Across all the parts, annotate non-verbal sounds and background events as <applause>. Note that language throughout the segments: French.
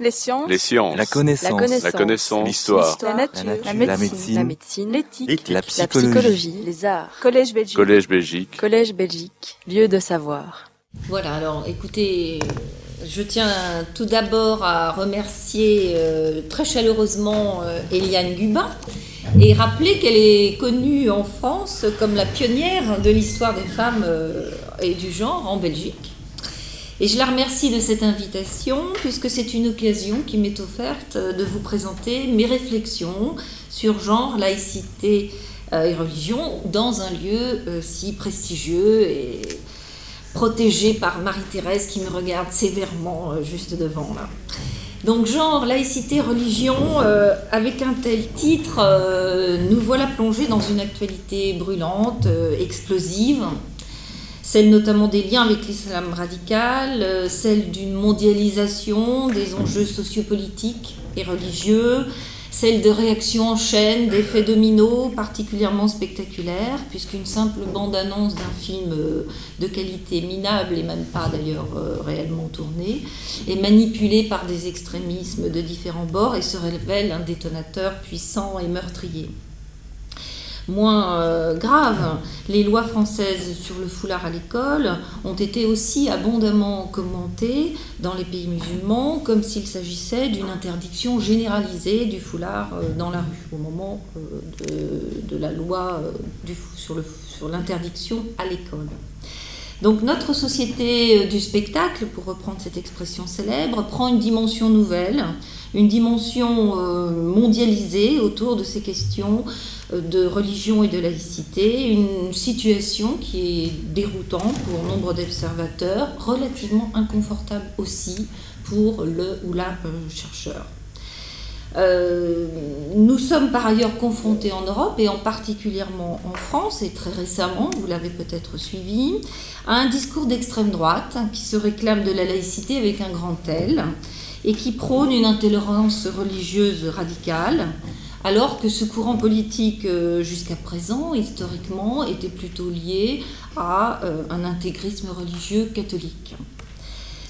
Les sciences. Les sciences. La connaissance. La connaissance. L'histoire. La nature. La nature. La La médecine. médecine. La médecine. L'éthique. La psychologie. Les arts. Collège Belgique. Collège Belgique. Collège Belgique. Lieu de savoir. Voilà, alors écoutez, je tiens tout d'abord à remercier euh, très chaleureusement euh, Eliane Gubin et rappeler qu'elle est connue en France comme la pionnière de l'histoire des femmes euh, et du genre en Belgique. Et je la remercie de cette invitation puisque c'est une occasion qui m'est offerte euh, de vous présenter mes réflexions sur genre, laïcité euh, et religion dans un lieu euh, si prestigieux et protégé par Marie-Thérèse qui me regarde sévèrement juste devant là. Donc genre, laïcité, religion, avec un tel titre, nous voilà plongés dans une actualité brûlante, explosive, celle notamment des liens avec l'islam radical, euh, celle d'une mondialisation des enjeux sociopolitiques et religieux, celle de réactions en chaîne, d'effets dominos particulièrement spectaculaires, puisqu'une simple bande-annonce d'un film euh, de qualité minable et même pas d'ailleurs euh, réellement tourné, est manipulée par des extrémismes de différents bords et se révèle un détonateur puissant et meurtrier. Moins euh, grave, les lois françaises sur le foulard à l'école ont été aussi abondamment commentées dans les pays musulmans, comme s'il s'agissait d'une interdiction généralisée du foulard euh, dans la rue, au moment euh, de, la loi euh, du, sur l'interdiction à l'école. Donc notre société du spectacle, pour reprendre cette expression célèbre, prend une dimension nouvelle, une dimension mondialisée autour de ces questions de religion et de laïcité, une situation qui est déroutante pour nombre d'observateurs, relativement inconfortable aussi pour le ou la euh, chercheur. Euh, nous sommes par ailleurs confrontés en Europe et en particulièrement en France et très récemment, vous l'avez peut-être suivi, à un discours d'extrême droite qui se réclame de la laïcité avec un grand L et qui prône une intolérance religieuse radicale, alors que ce courant politique euh, jusqu'à présent, historiquement, était plutôt lié à euh, un intégrisme religieux catholique.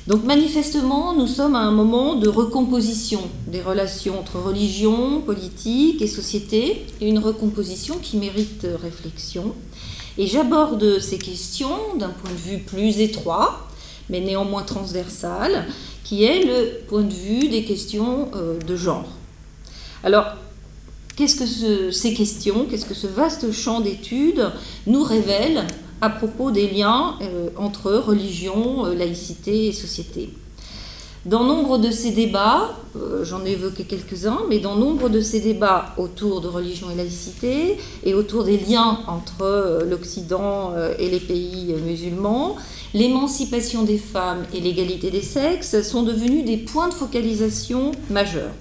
Donc manifestement, nous sommes à un moment de recomposition des relations entre religion, politique et société, une recomposition qui mérite réflexion. Et j'aborde ces questions d'un point de vue plus étroit, mais néanmoins transversal, qui est le point de vue des questions euh, de genre. Alors, qu'est-ce que ce- ces questions, qu'est-ce que ce vaste champ d'études nous révèle à propos des liens euh, entre religion, euh, laïcité et société? Dans nombre de ces débats, euh, j'en ai évoqué quelques-uns, mais dans nombre de ces débats autour de religion et laïcité et autour des liens entre l'Occident et les pays musulmans, l'émancipation des femmes et l'égalité des sexes sont devenus des points de focalisation majeurs.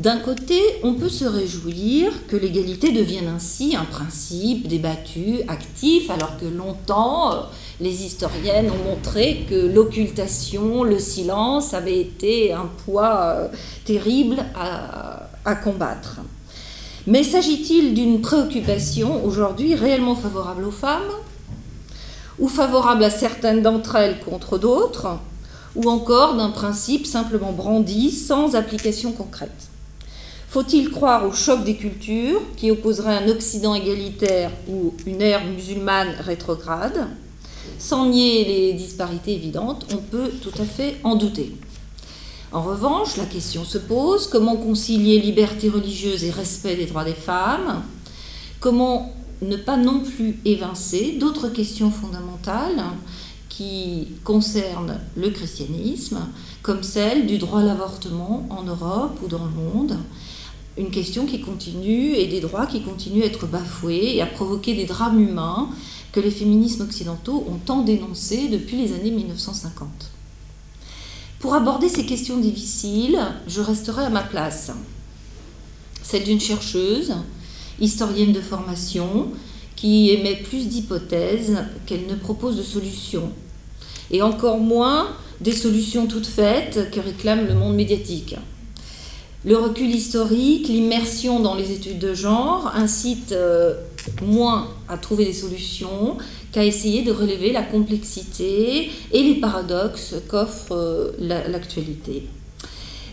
D'un côté, on peut se réjouir que l'égalité devienne ainsi un principe débattu, actif, alors que longtemps, euh, les historiennes ont montré que l'occultation, le silence avaient été un poids euh, terrible à, à combattre. Mais s'agit-il d'une préoccupation aujourd'hui réellement favorable aux femmes, ou favorable à certaines d'entre elles contre d'autres, ou encore d'un principe simplement brandi sans application concrète? Faut-il croire au choc des cultures qui opposerait un Occident égalitaire ou une ère musulmane rétrograde? Sans nier les disparités évidentes, on peut tout à fait en douter. En revanche, la question se pose comment concilier liberté religieuse et respect des droits des femmes? Comment ne pas non plus évincer d'autres questions fondamentales qui concernent le christianisme, comme celle du droit à l'avortement en Europe ou dans le monde? Une question qui continue et des droits qui continuent à être bafoués et à provoquer des drames humains que les féminismes occidentaux ont tant dénoncés depuis les années 1950. Pour aborder ces questions difficiles, je resterai à ma place, celle d'une chercheuse, historienne de formation, qui émet plus d'hypothèses qu'elle ne propose de solutions, et encore moins des solutions toutes faites que réclame le monde médiatique. Le recul historique, l'immersion dans les études de genre incitent euh, moins à trouver des solutions qu'à essayer de relever la complexité et les paradoxes qu'offre euh, la- l'actualité.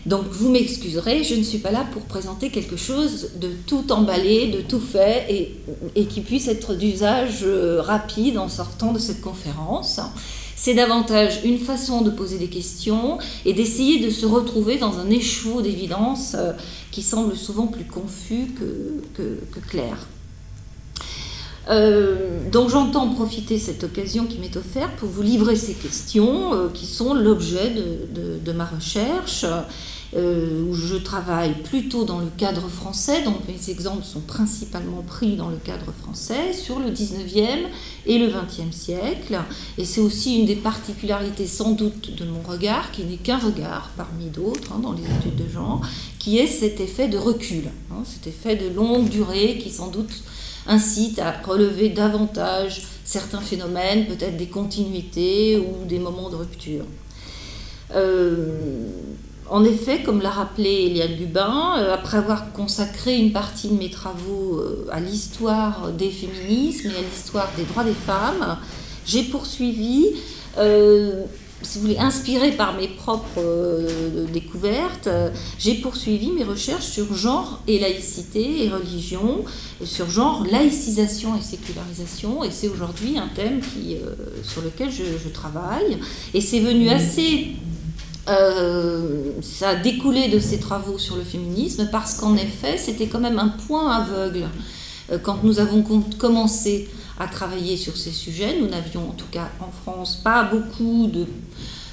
Donc vous m'excuserez, je ne suis pas là pour présenter quelque chose de tout emballé, de tout fait et, et qui puisse être d'usage euh, rapide en sortant de cette conférence. C'est davantage une façon de poser des questions et d'essayer de se retrouver dans un écheveau d'évidence euh, qui semble souvent plus confus que, clair. Euh, donc j'entends profiter cette occasion qui m'est offerte pour vous livrer ces questions qui sont l'objet de, ma recherche euh, où je travaille plutôt dans le cadre français, donc mes exemples sont principalement pris dans le cadre français, sur le 19e et le 20e siècle. Et c'est aussi une des particularités sans doute de mon regard, qui n'est qu'un regard parmi d'autres hein, dans les études de genre, qui est cet effet de recul, hein, cet effet de longue durée qui sans doute incite à relever davantage certains phénomènes, peut-être des continuités ou des moments de rupture. Euh, en effet, comme l'a rappelé Eliane Gubin, euh, après avoir consacré une partie de mes travaux euh, à l'histoire des féminismes et à l'histoire des droits des femmes, j'ai poursuivi, euh, si vous voulez, inspiré par mes propres découvertes, j'ai poursuivi mes recherches sur genre et laïcité et religion, sur genre, laïcisation et sécularisation, et c'est aujourd'hui un thème qui, sur lequel je, je travaille. Et c'est venu assez euh, ça a découlé de ses travaux sur le féminisme parce qu'en effet, c'était quand même un point aveugle. Euh, quand nous avons commencé à travailler sur ces sujets, nous n'avions en tout cas en France pas beaucoup de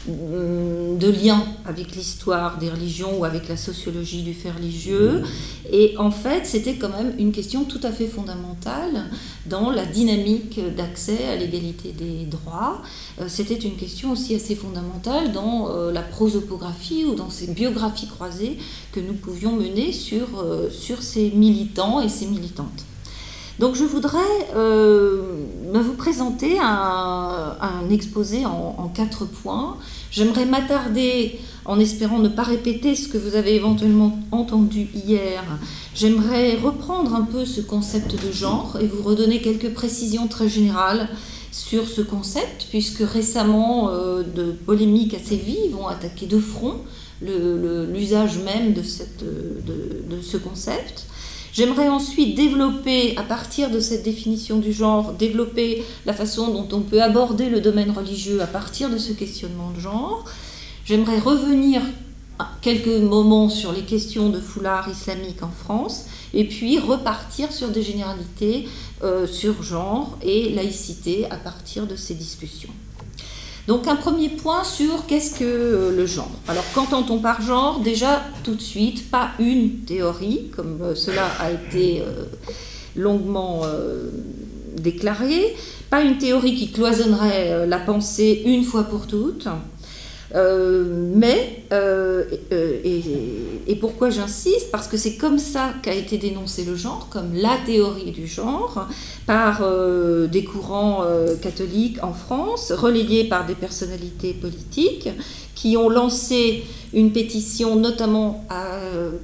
de lien avec l'histoire des religions ou avec la sociologie du fait religieux. Et en fait, c'était quand même une question tout à fait fondamentale dans la dynamique d'accès à l'égalité des droits. Euh, c'était une question aussi assez fondamentale dans euh, la prosopographie ou dans ces biographies croisées que nous pouvions mener sur, sur ces militants et ces militantes. Donc je voudrais vous présenter un, exposé en, quatre points J'aimerais m'attarder, en espérant ne pas répéter ce que vous avez éventuellement entendu hier, j'aimerais reprendre un peu ce concept de genre et vous redonner quelques précisions très générales sur ce concept, puisque récemment, euh, de polémiques assez vives ont attaqué de front l'usage même de, de ce concept. J'aimerais ensuite développer, à partir de cette définition du genre, développer la façon dont on peut aborder le domaine religieux à partir de ce questionnement de genre. J'aimerais revenir quelques moments sur les questions de foulard islamique en France, et puis repartir sur des généralités euh, sur genre et laïcité à partir de ces discussions. Donc un premier point sur qu'est-ce que euh, le genre. Alors qu'entend-on par genre? Déjà tout de suite, pas une théorie, comme euh, cela a été euh, longuement déclaré, pas une théorie qui cloisonnerait la pensée une fois pour toutes, mais, euh, euh, et, pourquoi j'insiste? Parce que c'est comme ça qu'a été dénoncé le genre, comme la théorie du genre, par des courants catholiques en France, relayés par des personnalités politiques, qui ont lancé une pétition notamment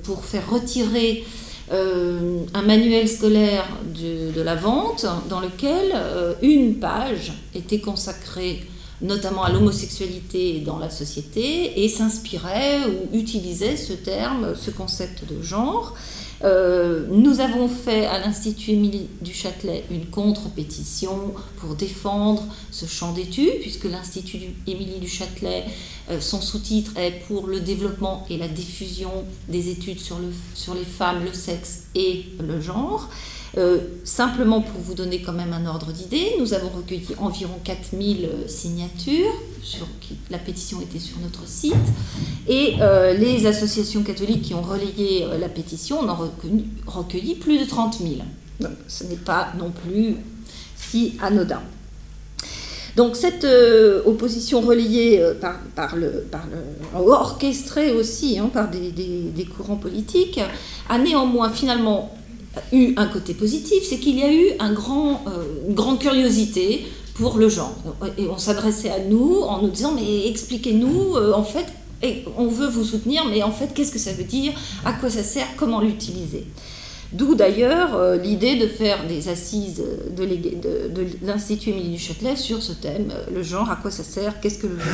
pour faire retirer un manuel scolaire de, de, la vente dans lequel une page était consacrée notamment à l'homosexualité dans la société, et s'inspirait ou utilisait ce terme, ce concept de genre. Euh, nous avons fait à l'Institut Émilie du Châtelet une contre-pétition pour défendre ce champ d'études, puisque l'Institut Émilie du Châtelet, euh, son sous-titre est pour le développement et la diffusion des études sur, le, sur les femmes, le sexe et le genre. Euh, simplement pour vous donner quand même un ordre d'idée, nous avons recueilli environ 4000 euh, signatures, sur, la pétition était sur notre site, et euh, les associations catholiques qui ont relayé la pétition en ont recueilli, plus de 30 000. Donc ce n'est pas non plus si anodin. Donc cette opposition relayée par, le, orchestrée aussi hein, par des, courants politiques, a néanmoins finalement eu un côté positif, c'est qu'il y a eu un grand, euh, une grande curiosité pour le genre. Et on s'adressait à nous en nous disant, mais expliquez-nous, euh, en fait, et on veut vous soutenir, mais en fait, qu'est-ce que ça veut dire? À quoi ça sert? Comment l'utiliser? D'où d'ailleurs euh, l'idée de faire des assises de, l'Institut Émilie du Châtelet sur ce thème, le genre, à quoi ça sert, qu'est-ce que le genre?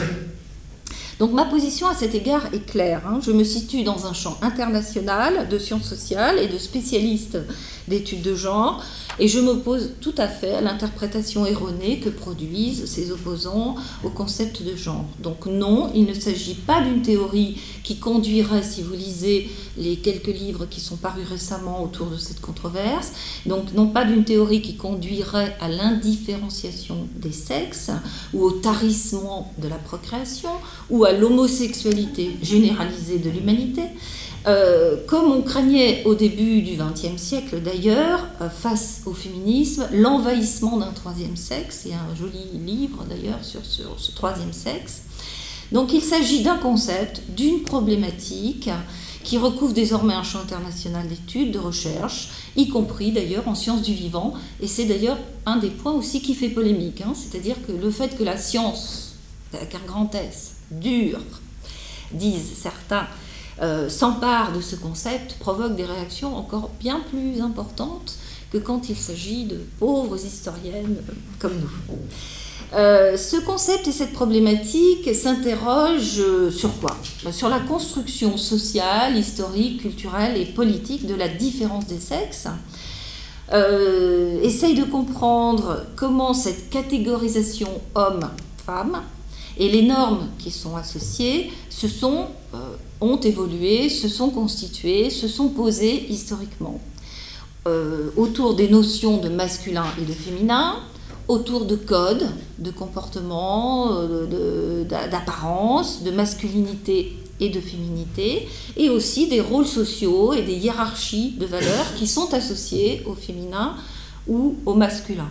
Donc ma position à cet égard est claire. Hein. Je me situe dans un champ international de sciences sociales et de spécialistes d'études de genre, et je m'oppose tout à fait à l'interprétation erronée que produisent ces opposants au concept de genre. Donc non, il ne s'agit pas d'une théorie qui conduirait, si vous lisez les quelques livres qui sont parus récemment autour de cette controverse, donc non pas d'une théorie qui conduirait à l'indifférenciation des sexes ou au tarissement de la procréation ou à l'homosexualité généralisée de l'humanité, euh, comme on craignait au début du XXe siècle d'ailleurs, euh, face au féminisme, l'envahissement d'un troisième sexe, il y a un joli livre d'ailleurs sur, ce troisième sexe. Donc il s'agit d'un concept, d'une problématique qui recouvre désormais un champ international d'études, de recherche, y compris d'ailleurs en sciences du vivant, et c'est d'ailleurs un des points aussi qui fait polémique, hein. c'est-à-dire que le fait que la science, avec un grand S, dure, disent certains, euh, s'empare de ce concept provoque des réactions encore bien plus importantes que quand il s'agit de pauvres historiennes euh, comme nous. Euh, ce concept et cette problématique s'interrogent sur quoi? Sur la construction sociale, historique, culturelle et politique de la différence des sexes. Euh, essaye de comprendre comment cette catégorisation homme-femme et les normes qui sont associées se sont ont évolué, se sont constitués, se sont posés historiquement euh, autour des notions de masculin et de féminin, autour de codes, de comportement, euh, d'apparence, de masculinité et de féminité, et aussi des rôles sociaux et des hiérarchies de valeurs qui sont associées au féminin ou au masculin.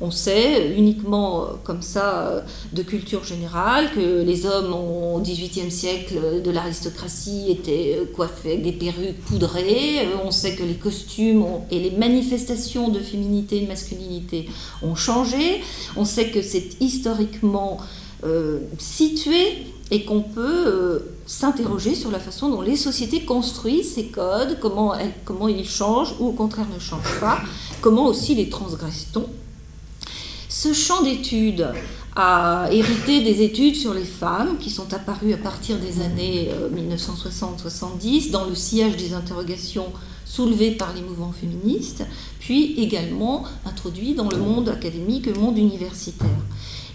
On sait uniquement euh, comme ça euh, de culture générale que les hommes au XVIIIe siècle de l'aristocratie étaient euh, coiffés avec des perruques poudrées. On sait que les costumes et les manifestations de féminité et de masculinité ont changé. On sait que c'est historiquement situé et qu'on peut s'interroger sur la façon dont les sociétés construisent ces codes, comment, comment ils changent ou au contraire ne changent pas, comment aussi les transgresse-t-on ce champ d'études a hérité des études sur les femmes qui sont apparues à partir des années 1960-70 euh, dans le sillage des interrogations soulevées par les mouvements féministes, puis également introduit dans le monde académique, le monde universitaire.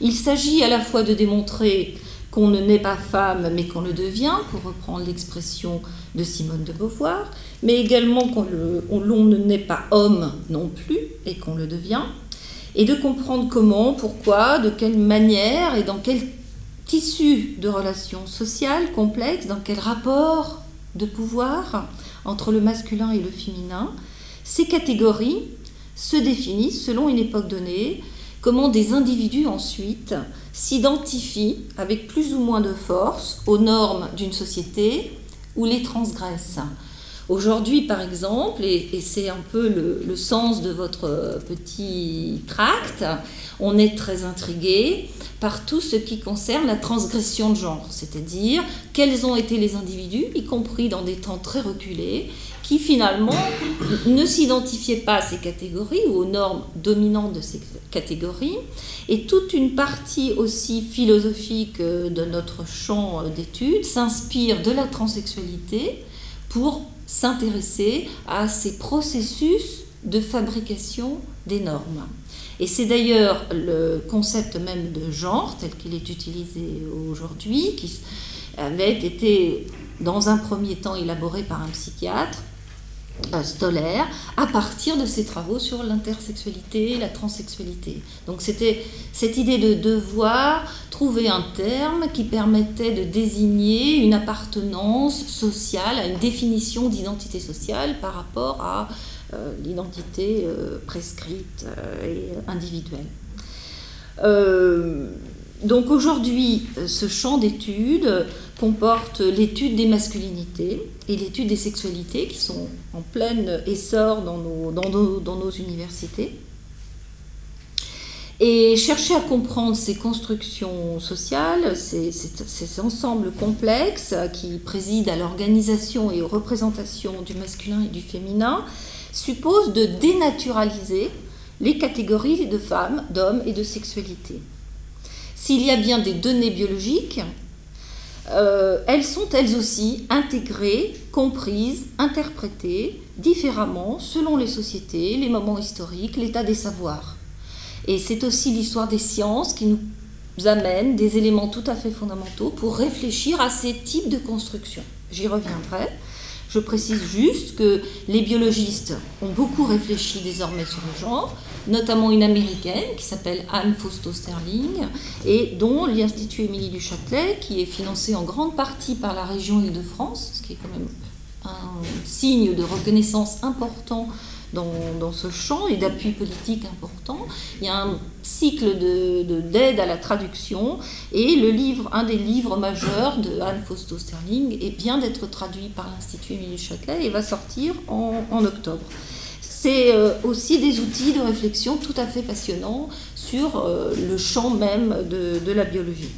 Il s'agit à la fois de démontrer qu'on ne naît pas femme mais qu'on le devient, pour reprendre l'expression de Simone de Beauvoir, mais également qu'on ne naît pas homme non plus et qu'on le devient, et de comprendre comment, pourquoi, de quelle manière et dans quel tissu de relations sociales complexes, dans quel rapport de pouvoir entre le masculin et le féminin, ces catégories se définissent selon une époque donnée, comment des individus ensuite s'identifient avec plus ou moins de force aux normes d'une société ou les transgressent. Aujourd'hui, par exemple, et, c'est un peu le, sens de votre petit tract, on est très intrigué par tout ce qui concerne la transgression de genre, c'est-à-dire quels ont été les individus, y compris dans des temps très reculés, qui finalement <coughs> ne s'identifiaient pas à ces catégories ou aux normes dominantes de ces catégories, et toute une partie aussi philosophique de notre champ d'études s'inspire de la transsexualité pour s'intéresser à ces processus de fabrication des normes. Et c'est d'ailleurs le concept même de genre, tel qu'il est utilisé aujourd'hui, qui avait été dans un premier temps élaboré par un psychiatre, Stoller à partir de ses travaux sur l'intersexualité, la transsexualité. Donc c'était cette idée de devoir trouver un terme qui permettait de désigner une appartenance sociale, une définition d'identité sociale par rapport à euh, l'identité euh, prescrite et individuelle. Donc aujourd'hui, ce champ d'études comporte l'étude des masculinités et l'étude des sexualités qui sont en plein essor dans nos, dans nos, universités. Et chercher à comprendre ces constructions sociales, ces, ces, ensembles complexes qui président à l'organisation et aux représentations du masculin et du féminin, suppose de dénaturaliser les catégories de femmes, d'hommes et de sexualité. S'il y a bien des données biologiques elles sont elles aussi intégrées, comprises, interprétées différemment selon les sociétés, les moments historiques, l'état des savoirs. Et c'est aussi l'histoire des sciences qui nous amène des éléments tout à fait fondamentaux pour réfléchir à ces types de constructions. J'y reviendrai. Je précise juste que les biologistes ont beaucoup réfléchi désormais sur le genre, notamment une américaine qui s'appelle Anne Fausto Sterling et dont l'Institut Émilie du Châtelet, qui est financé en grande partie par la région Île-de-France, ce qui est quand même un signe de reconnaissance important dans, ce champ et d'appui politique important. Il y a un cycle d'aide de, à la traduction et le livre, un des livres majeurs de Anne Fausto Sterling est bien d'être traduit par l'Institut Émilie Châtelet et va sortir en, octobre. C'est euh, aussi des outils de réflexion tout à fait passionnants sur euh, le champ même de la biologie.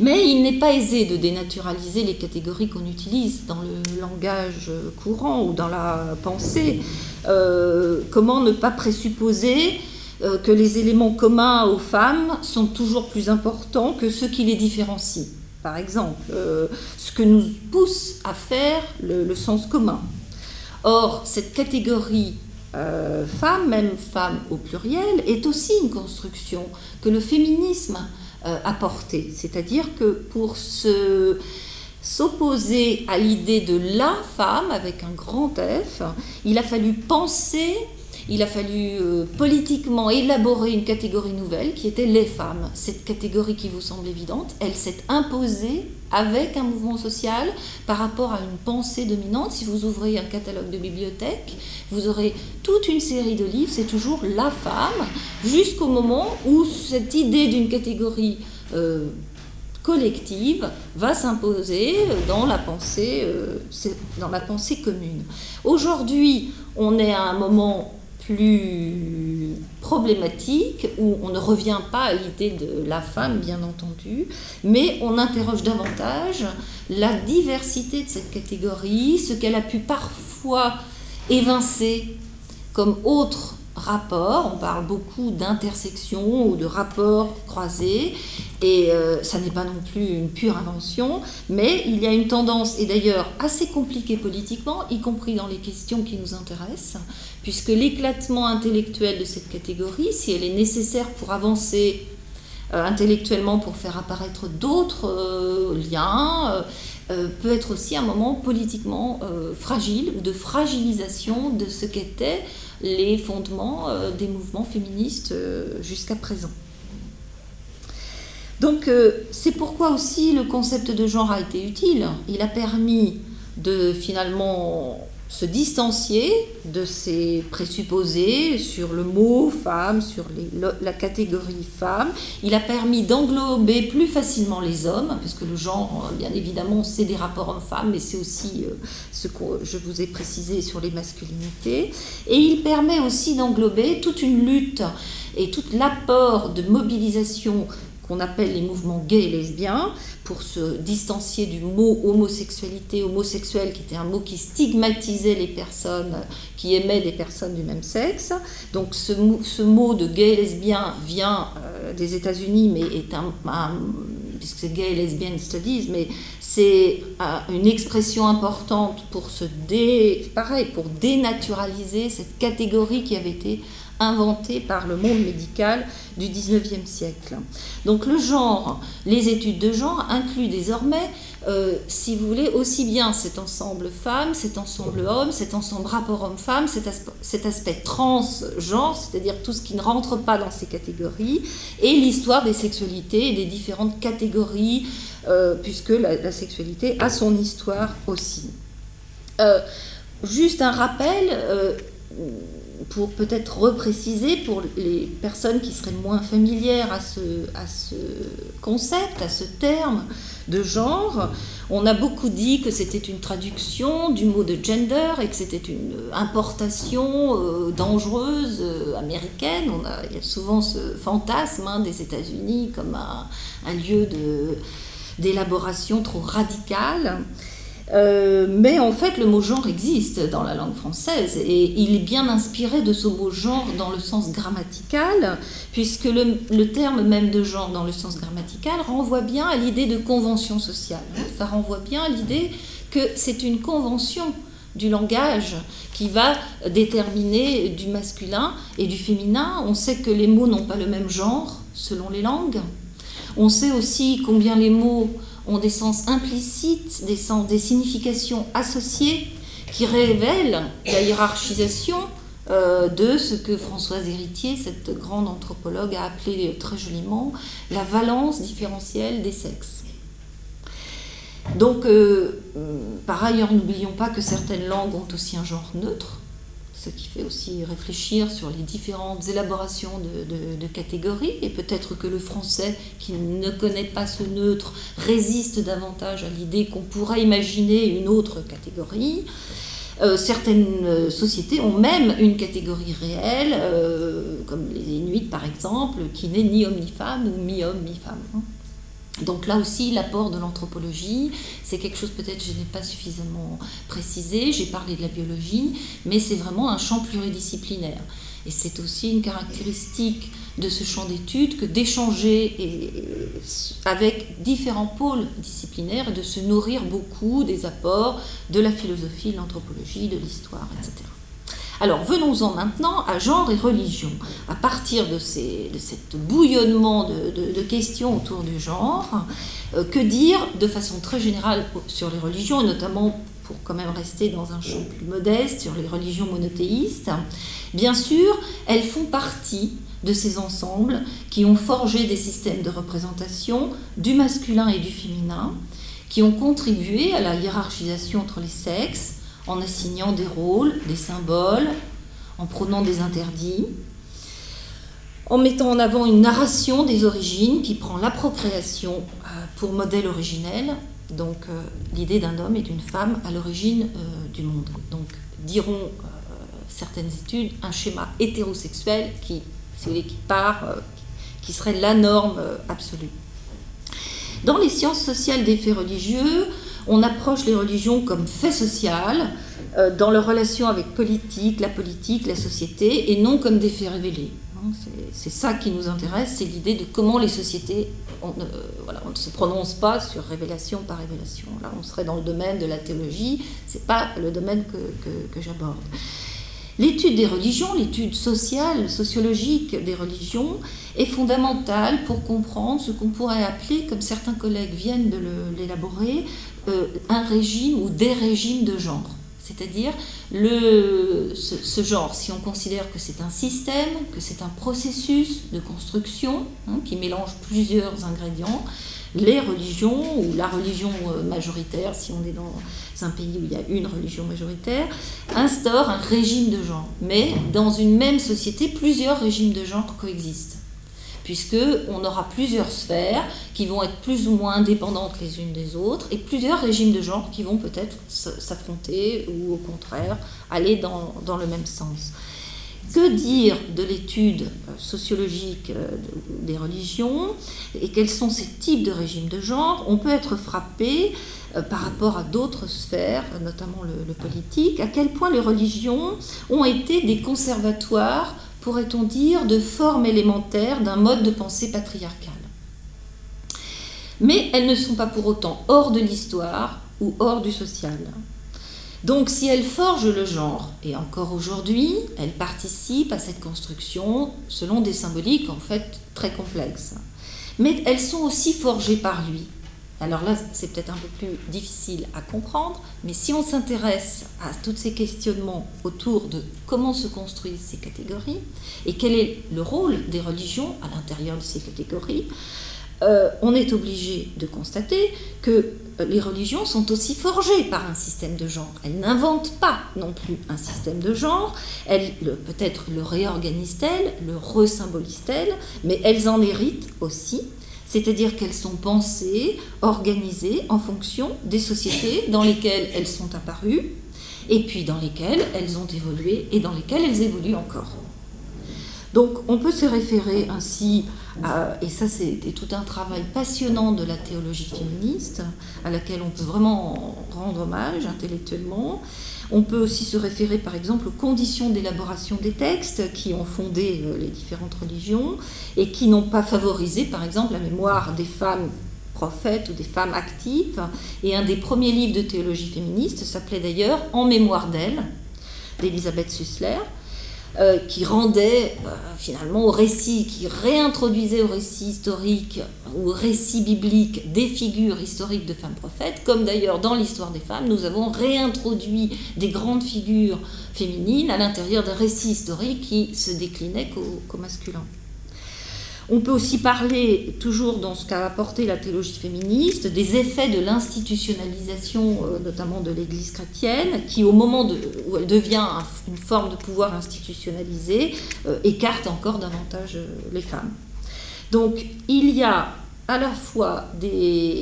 Mais il n'est pas aisé de dénaturaliser les catégories qu'on utilise dans le langage courant ou dans la pensée. Euh, comment ne pas présupposer que les éléments communs aux femmes sont toujours plus importants que ceux qui les différencient? Par exemple, ce que nous pousse à faire le, sens commun. Or, cette catégorie femme, même femme au pluriel, est aussi une construction que le féminisme euh, apporter. C'est-à-dire que pour se s'opposer à l'idée de la femme avec un grand F, il a fallu penser il a fallu euh, politiquement élaborer une catégorie nouvelle qui était les femmes. Cette catégorie qui vous semble évidente, elle s'est imposée avec un mouvement social par rapport à une pensée dominante. Si vous ouvrez un catalogue de bibliothèque, vous aurez toute une série de livres, c'est toujours la femme, jusqu'au moment où cette idée d'une catégorie euh, collective va s'imposer dans euh, dans la pensée commune. Aujourd'hui, on est à un moment plus problématique, où on ne revient pas à l'idée de la femme, bien entendu, mais on interroge davantage la diversité de cette catégorie, ce qu'elle a pu parfois évincer comme autre rapport. On parle beaucoup d'intersection ou de rapports croisés, et euh, ça n'est pas non plus une pure invention, mais il y a une tendance, et d'ailleurs assez compliquée politiquement, y compris dans les questions qui nous intéressent, puisque l'éclatement intellectuel de cette catégorie, si elle est nécessaire pour avancer euh, intellectuellement, pour faire apparaître d'autres euh, liens, peut être aussi un moment politiquement fragile ou de fragilisation de ce qu'étaient les fondements des mouvements féministes jusqu'à présent. Donc euh, c'est pourquoi aussi le concept de genre a été utile. Il a permis de finalement se distancier de ces présupposés sur le mot femme, sur la catégorie femme. Il a permis d'englober plus facilement les hommes, parce que le genre, bien évidemment, c'est des rapports hommes-femmes, mais c'est aussi euh, ce que je vous ai précisé sur les masculinités. Et il permet aussi d'englober toute une lutte et tout l'apport de mobilisation qu'on appelle les mouvements gays et lesbiens, pour se distancier du mot homosexualité, homosexuel, qui était un mot qui stigmatisait les personnes qui aimaient des personnes du même sexe. Donc ce, ce mot de gay et lesbien vient euh, des États-Unis, mais est un, puisque c'est gay lesbian studies, mais c'est euh, une expression importante pour se dé, pareil, pour dénaturaliser cette catégorie qui avait été inventé par le monde médical du 19e siècle. Donc le genre, les études de genre incluent désormais, euh, si vous voulez, aussi bien cet ensemble femme, cet ensemble homme, cet ensemble rapport homme-femme, cet, aspect transgenre, c'est-à-dire tout ce qui ne rentre pas dans ces catégories, et l'histoire des sexualités et des différentes catégories, euh, puisque la, sexualité a son histoire aussi. Euh, juste un rappel pour peut-être repréciser pour les personnes qui seraient moins familières à ce, à ce concept, à ce terme de genre, on a beaucoup dit que c'était une traduction du mot de gender et que c'était une importation euh, dangereuse euh, américaine. On a, il y a souvent ce fantasme hein, des États-Unis comme un, un lieu d'élaboration trop radical. Euh, mais en fait, le mot genre existe dans la langue française et il est bien inspiré de ce mot genre dans le sens grammatical, puisque le, le terme même de genre dans le sens grammatical renvoie bien à l'idée de convention sociale. Ça renvoie bien à l'idée que c'est une convention du langage qui va déterminer du masculin et du féminin. On sait que les mots n'ont pas le même genre selon les langues. On sait aussi combien les mots ont des sens implicites, des, significations associées qui révèlent la hiérarchisation euh, de ce que Françoise Héritier, cette grande anthropologue, a appelé très joliment la valence différentielle des sexes. Donc, euh, par ailleurs, n'oublions pas que certaines langues ont aussi un genre neutre, ce qui fait aussi réfléchir sur les différentes élaborations de, catégories, et peut-être que le français, qui ne connaît pas ce neutre, résiste davantage à l'idée qu'on pourrait imaginer une autre catégorie. Euh, certaines sociétés ont même une catégorie réelle, euh, comme les Inuits par exemple, qui n'est ni homme ni femme, ou mi-homme, mi-femme. Hein. Donc là aussi, l'apport de l'anthropologie, c'est quelque chose peut-être je n'ai pas suffisamment précisé, j'ai parlé de la biologie, mais c'est vraiment un champ pluridisciplinaire. Et c'est aussi une caractéristique de ce champ d'études que d'échanger avec différents pôles disciplinaires et de se nourrir beaucoup des apports de la philosophie, de l'anthropologie, de l'histoire, etc. Alors venons-en maintenant à genre et religion. À partir de, ces, de cet bouillonnement de, questions autour du genre, euh, que dire de façon très générale sur les religions, et notamment pour quand même rester dans un champ plus modeste, sur les religions monothéistes Bien sûr, elles font partie de ces ensembles qui ont forgé des systèmes de représentation du masculin et du féminin, qui ont contribué à la hiérarchisation entre les sexes, en assignant des rôles, des symboles, en prenant des interdits, en mettant en avant une narration des origines qui prend l'appropriation euh, pour modèle originel, donc euh, l'idée d'un homme et d'une femme à l'origine euh, du monde. Donc diront certaines études un schéma hétérosexuel qui, qui part, qui serait la norme absolue. Dans les sciences sociales des faits religieux, on approche les religions comme fait social, euh, dans leur relation avec politique, la politique, la société, et non comme des faits révélés. Hein, c'est ça qui nous intéresse, c'est l'idée de comment les sociétés, on, voilà, on, ne se prononce pas sur révélation par révélation. Là, on serait dans le domaine de la théologie, c'est pas le domaine que j'aborde. L'étude des religions, l'étude sociale, sociologique des religions, est fondamentale pour comprendre ce qu'on pourrait appeler, comme certains collègues viennent de l'élaborer, euh, un régime ou des régimes de genre. C'est-à-dire ce, genre, si on considère que c'est un système, que c'est un processus de construction hein, qui mélange plusieurs ingrédients, les religions ou la religion euh, majoritaire, si on est dans un pays où il y a une religion majoritaire, instaure un régime de genre. Mais dans une même société, plusieurs régimes de genre coexistent puisqu'on aura plusieurs sphères qui vont être plus ou moins indépendantes les unes des autres, et plusieurs régimes de genre qui vont peut-être s'affronter ou au contraire aller dans, dans, le même sens. Que dire de l'étude euh, sociologique euh, des religions et quels sont ces types de régimes de genre? On peut être frappé euh, par rapport à d'autres sphères, notamment le, le politique, à quel point les religions ont été des conservatoires pourrait-on dire, de forme élémentaire d'un mode de pensée patriarcal. Mais elles ne sont pas pour autant hors de l'histoire ou hors du social. Donc si elles forgent le genre, et encore aujourd'hui, elles participent à cette construction selon des symboliques en fait très complexes. Mais elles sont aussi forgées par lui, alors là, c'est peut-être un peu plus difficile à comprendre, mais si on s'intéresse à tous ces questionnements autour de comment se construisent ces catégories et quel est le rôle des religions à l'intérieur de ces catégories, euh, on est obligé de constater que euh, les religions sont aussi forgées par un système de genre. Elles n'inventent pas non plus un système de genre, elles peut-être le réorganisent-elles, le resymbolisent-elles, mais elles en héritent aussi c'est-à-dire qu'elles sont pensées, organisées en fonction des sociétés dans lesquelles elles sont apparues, et puis dans lesquelles elles ont évolué et dans lesquelles elles évoluent encore. Donc on peut se référer ainsi et ça, c'était tout un travail passionnant de la théologie féministe, à laquelle on peut vraiment rendre hommage intellectuellement. On peut aussi se référer, par exemple, aux conditions d'élaboration des textes qui ont fondé euh, les différentes religions et qui n'ont pas favorisé, par exemple, la mémoire des femmes prophètes ou des femmes actives. Et un des premiers livres de théologie féministe s'appelait d'ailleurs En mémoire d'elle, d'Elisabeth Sussler. Euh, qui rendait euh, finalement au récit, qui réintroduisait au récit historique ou au récit biblique des figures historiques de femmes prophètes, comme d'ailleurs dans l'histoire des femmes, nous avons réintroduit des grandes figures féminines à l'intérieur d'un récit historique qui se déclinait qu'au masculin. On peut aussi parler, toujours dans ce qu'a apporté la théologie féministe, des effets de l'institutionnalisation, euh, notamment de l'Église chrétienne, qui au moment où elle devient une forme de pouvoir institutionnalisé, euh, écarte encore davantage euh, les femmes. Donc il y a à la fois des,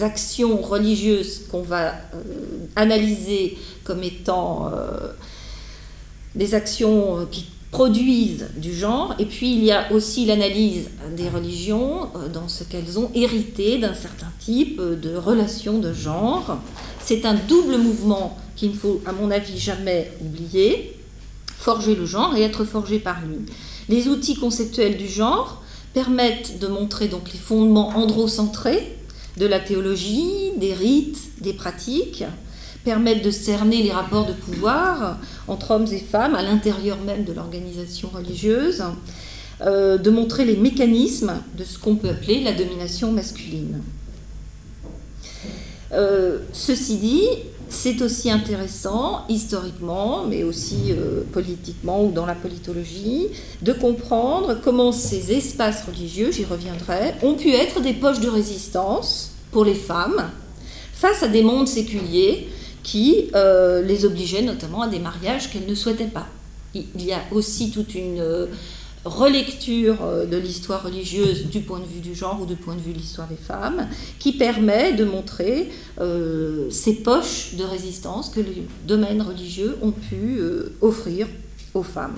actions religieuses qu'on va analyser comme étant des actions qui produisent du genre, et puis il y a aussi l'analyse des religions euh, dans ce qu'elles ont hérité d'un certain type euh, de relation de genre. C'est un double mouvement qu'il ne faut, à mon avis, jamais oublier, forger le genre et être forgé par lui. Les outils conceptuels du genre permettent de montrer donc les fondements androcentrés de la théologie, des rites, des pratiques, permettent de cerner les rapports de pouvoir entre hommes et femmes à l'intérieur même de l'organisation religieuse, euh, de montrer les mécanismes de ce qu'on peut appeler la domination masculine. Euh, ceci dit, c'est aussi intéressant, historiquement, mais aussi euh, politiquement ou dans la politologie, de comprendre comment ces espaces religieux, j'y reviendrai, ont pu être des poches de résistance pour les femmes face à des mondes séculiers qui euh, les obligeait notamment à des mariages qu'elles ne souhaitaient pas. Il y a aussi toute une euh, relecture euh, de l'histoire religieuse du point de vue du genre ou du point de vue de l'histoire des femmes, qui permet de montrer ces poches de résistance que les domaines religieux ont pu offrir aux femmes.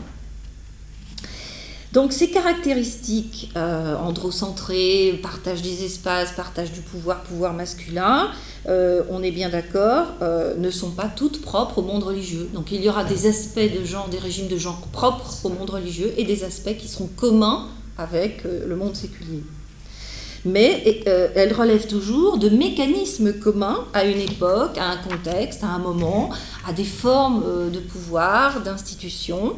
Donc ces caractéristiques androcentrées, partage des espaces, partage du pouvoir, pouvoir masculin, euh, on est bien d'accord, euh, ne sont pas toutes propres au monde religieux. Donc il y aura des aspects de genre, des régimes de genre propres au monde religieux et des aspects qui seront communs avec euh, le monde séculier. Mais elles relèvent toujours de mécanismes communs à une époque, à un contexte, à un moment, à des formes de pouvoir, d'institutions,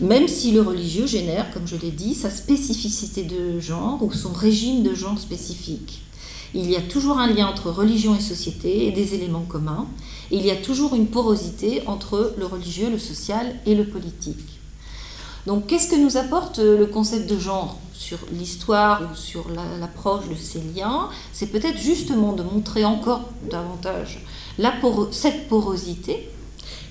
même si le religieux génère, comme je l'ai dit, sa spécificité de genre ou son régime de genre spécifique. Il y a toujours un lien entre religion et société et des éléments communs. il y a toujours une porosité entre le religieux, le social et le politique. Donc qu'est-ce que nous apporte euh, le concept de genre sur l'histoire ou sur l'approche de ces liens? C'est peut-être justement de montrer encore davantage cette porosité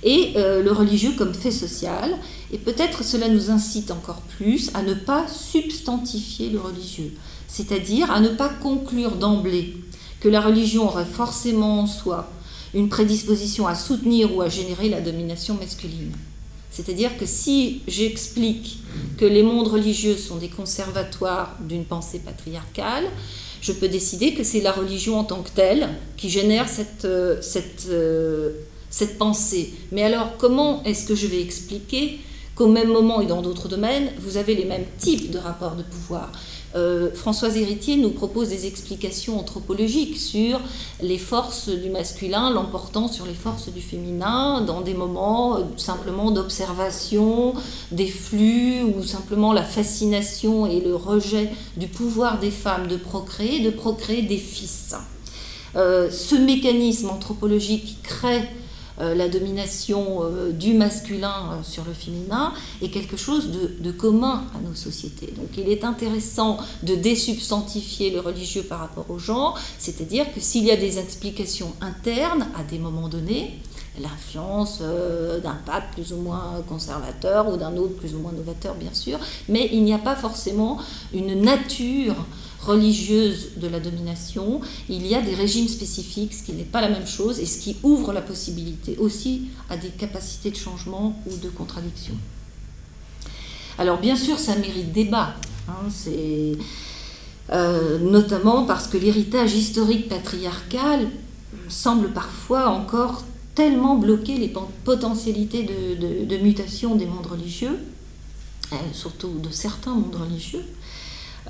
et euh, le religieux comme fait social. Et peut-être cela nous incite encore plus à ne pas substantifier le religieux c'est-à-dire à ne pas conclure d'emblée que la religion aurait forcément en soi une prédisposition à soutenir ou à générer la domination masculine. C'est-à-dire que si j'explique que les mondes religieux sont des conservatoires d'une pensée patriarcale, je peux décider que c'est la religion en tant que telle qui génère cette, euh, cette, euh, cette pensée. Mais alors, comment est-ce que je vais expliquer qu'au même moment et dans d'autres domaines, vous avez les mêmes types de rapports de pouvoir euh, Françoise Héritier nous propose des explications anthropologiques sur les forces du masculin l'emportant sur les forces du féminin dans des moments euh, simplement d'observation des flux ou simplement la fascination et le rejet du pouvoir des femmes de procréer, de procréer des fils. Euh, ce mécanisme anthropologique crée la domination euh, du masculin euh, sur le féminin est quelque chose de, commun à nos sociétés. Donc il est intéressant de désubstantifier le religieux par rapport au genre, c'est-à-dire que s'il y a des explications internes à des moments donnés, l'influence d'un pape plus ou moins conservateur ou d'un autre plus ou moins novateur, bien sûr, mais il n'y a pas forcément une nature religieuse de la domination, il y a des régimes spécifiques, ce qui n'est pas la même chose et ce qui ouvre la possibilité aussi à des capacités de changement ou de contradiction. Alors bien sûr, ça mérite débat. Hein, euh, notamment parce que l'héritage historique patriarcal semble parfois encore tellement bloquer les potentialités de, mutation des mondes religieux, euh, surtout de certains mondes religieux.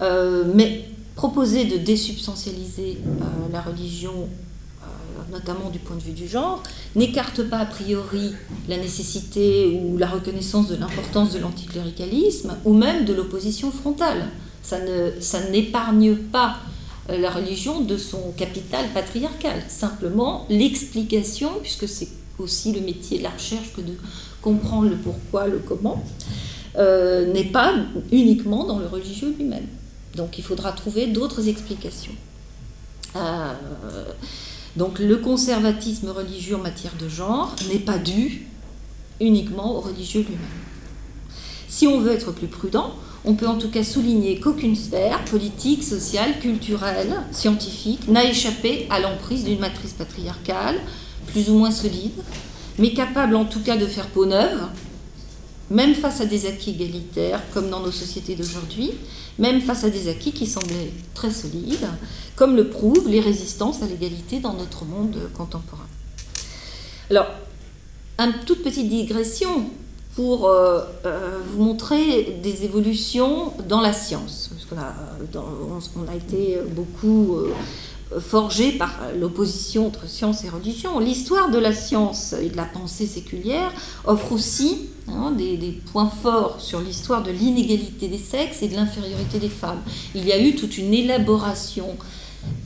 Euh, mais proposer de désubstantialiser la religion notamment du point de vue du genre, n'écarte pas a priori la nécessité ou la reconnaissance de l'importance de l'anticléricalisme ou même de l'opposition frontale. Ça, ne, n'épargne pas euh, la religion de son capital patriarcal. Simplement, l'explication, puisque c'est aussi le métier de la recherche que de comprendre le pourquoi, le comment, euh, n'est pas uniquement dans le religieux lui-même. Donc il faudra trouver d'autres explications. Euh, donc le conservatisme religieux en matière de genre n'est pas dû uniquement au religieux lui-même. Si on veut être plus prudent, on peut en tout cas souligner qu'aucune sphère politique, sociale, culturelle, scientifique n'a échappé à l'emprise d'une matrice patriarcale, plus ou moins solide, mais capable en tout cas de faire peau neuve, même face à des acquis égalitaires, comme dans nos sociétés d'aujourd'hui, même face à des acquis qui semblaient très solides, comme le prouvent les résistances à l'égalité dans notre monde contemporain. Alors, une toute petite digression pour euh, euh, vous montrer des évolutions dans la science. Parce a, a été beaucoup euh, forgé par l'opposition entre science et religion. L'histoire de la science et de la pensée séculière offre aussi hein, des, points forts sur l'histoire de l'inégalité des sexes et de l'infériorité des femmes. Il y a eu toute une élaboration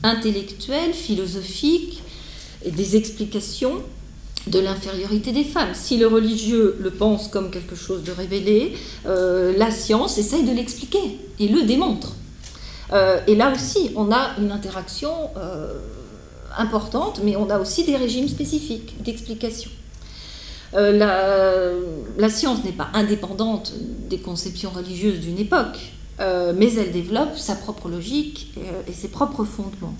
intellectuelle, philosophique, et des explications de l'infériorité des femmes. Si le religieux le pense comme quelque chose de révélé, euh, la science essaye de l'expliquer et le démontre. Euh, et là aussi, on a une interaction euh, importante, mais on a aussi des régimes spécifiques d'explication. Euh, la, science n'est pas indépendante des conceptions religieuses d'une époque, mais elle développe sa propre logique et, ses propres fondements.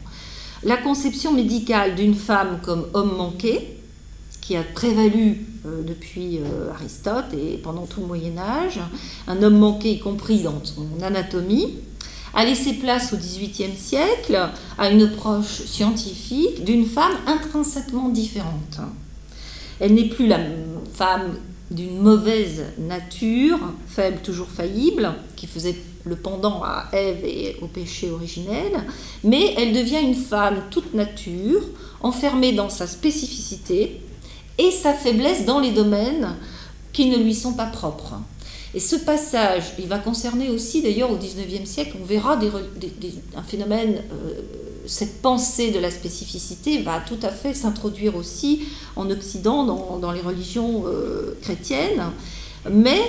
La conception médicale d'une femme comme homme manqué, qui a prévalu depuis Aristote et pendant tout le Moyen Âge, un homme manqué y compris dans son anatomie, a laissé place au XVIIIe siècle à une approche scientifique d'une femme intrinsèquement différente. Elle n'est plus la femme d'une mauvaise nature, faible, toujours faillible, qui faisait le pendant à Ève et au péché originel, mais elle devient une femme toute nature, enfermée dans sa spécificité et sa faiblesse dans les domaines qui ne lui sont pas propres. Et ce passage, il va concerner aussi, d'ailleurs, au XIXe siècle, on verra un phénomène, euh, cette pensée de la spécificité va tout à fait s'introduire aussi en Occident, dans, les religions euh, chrétiennes. Mais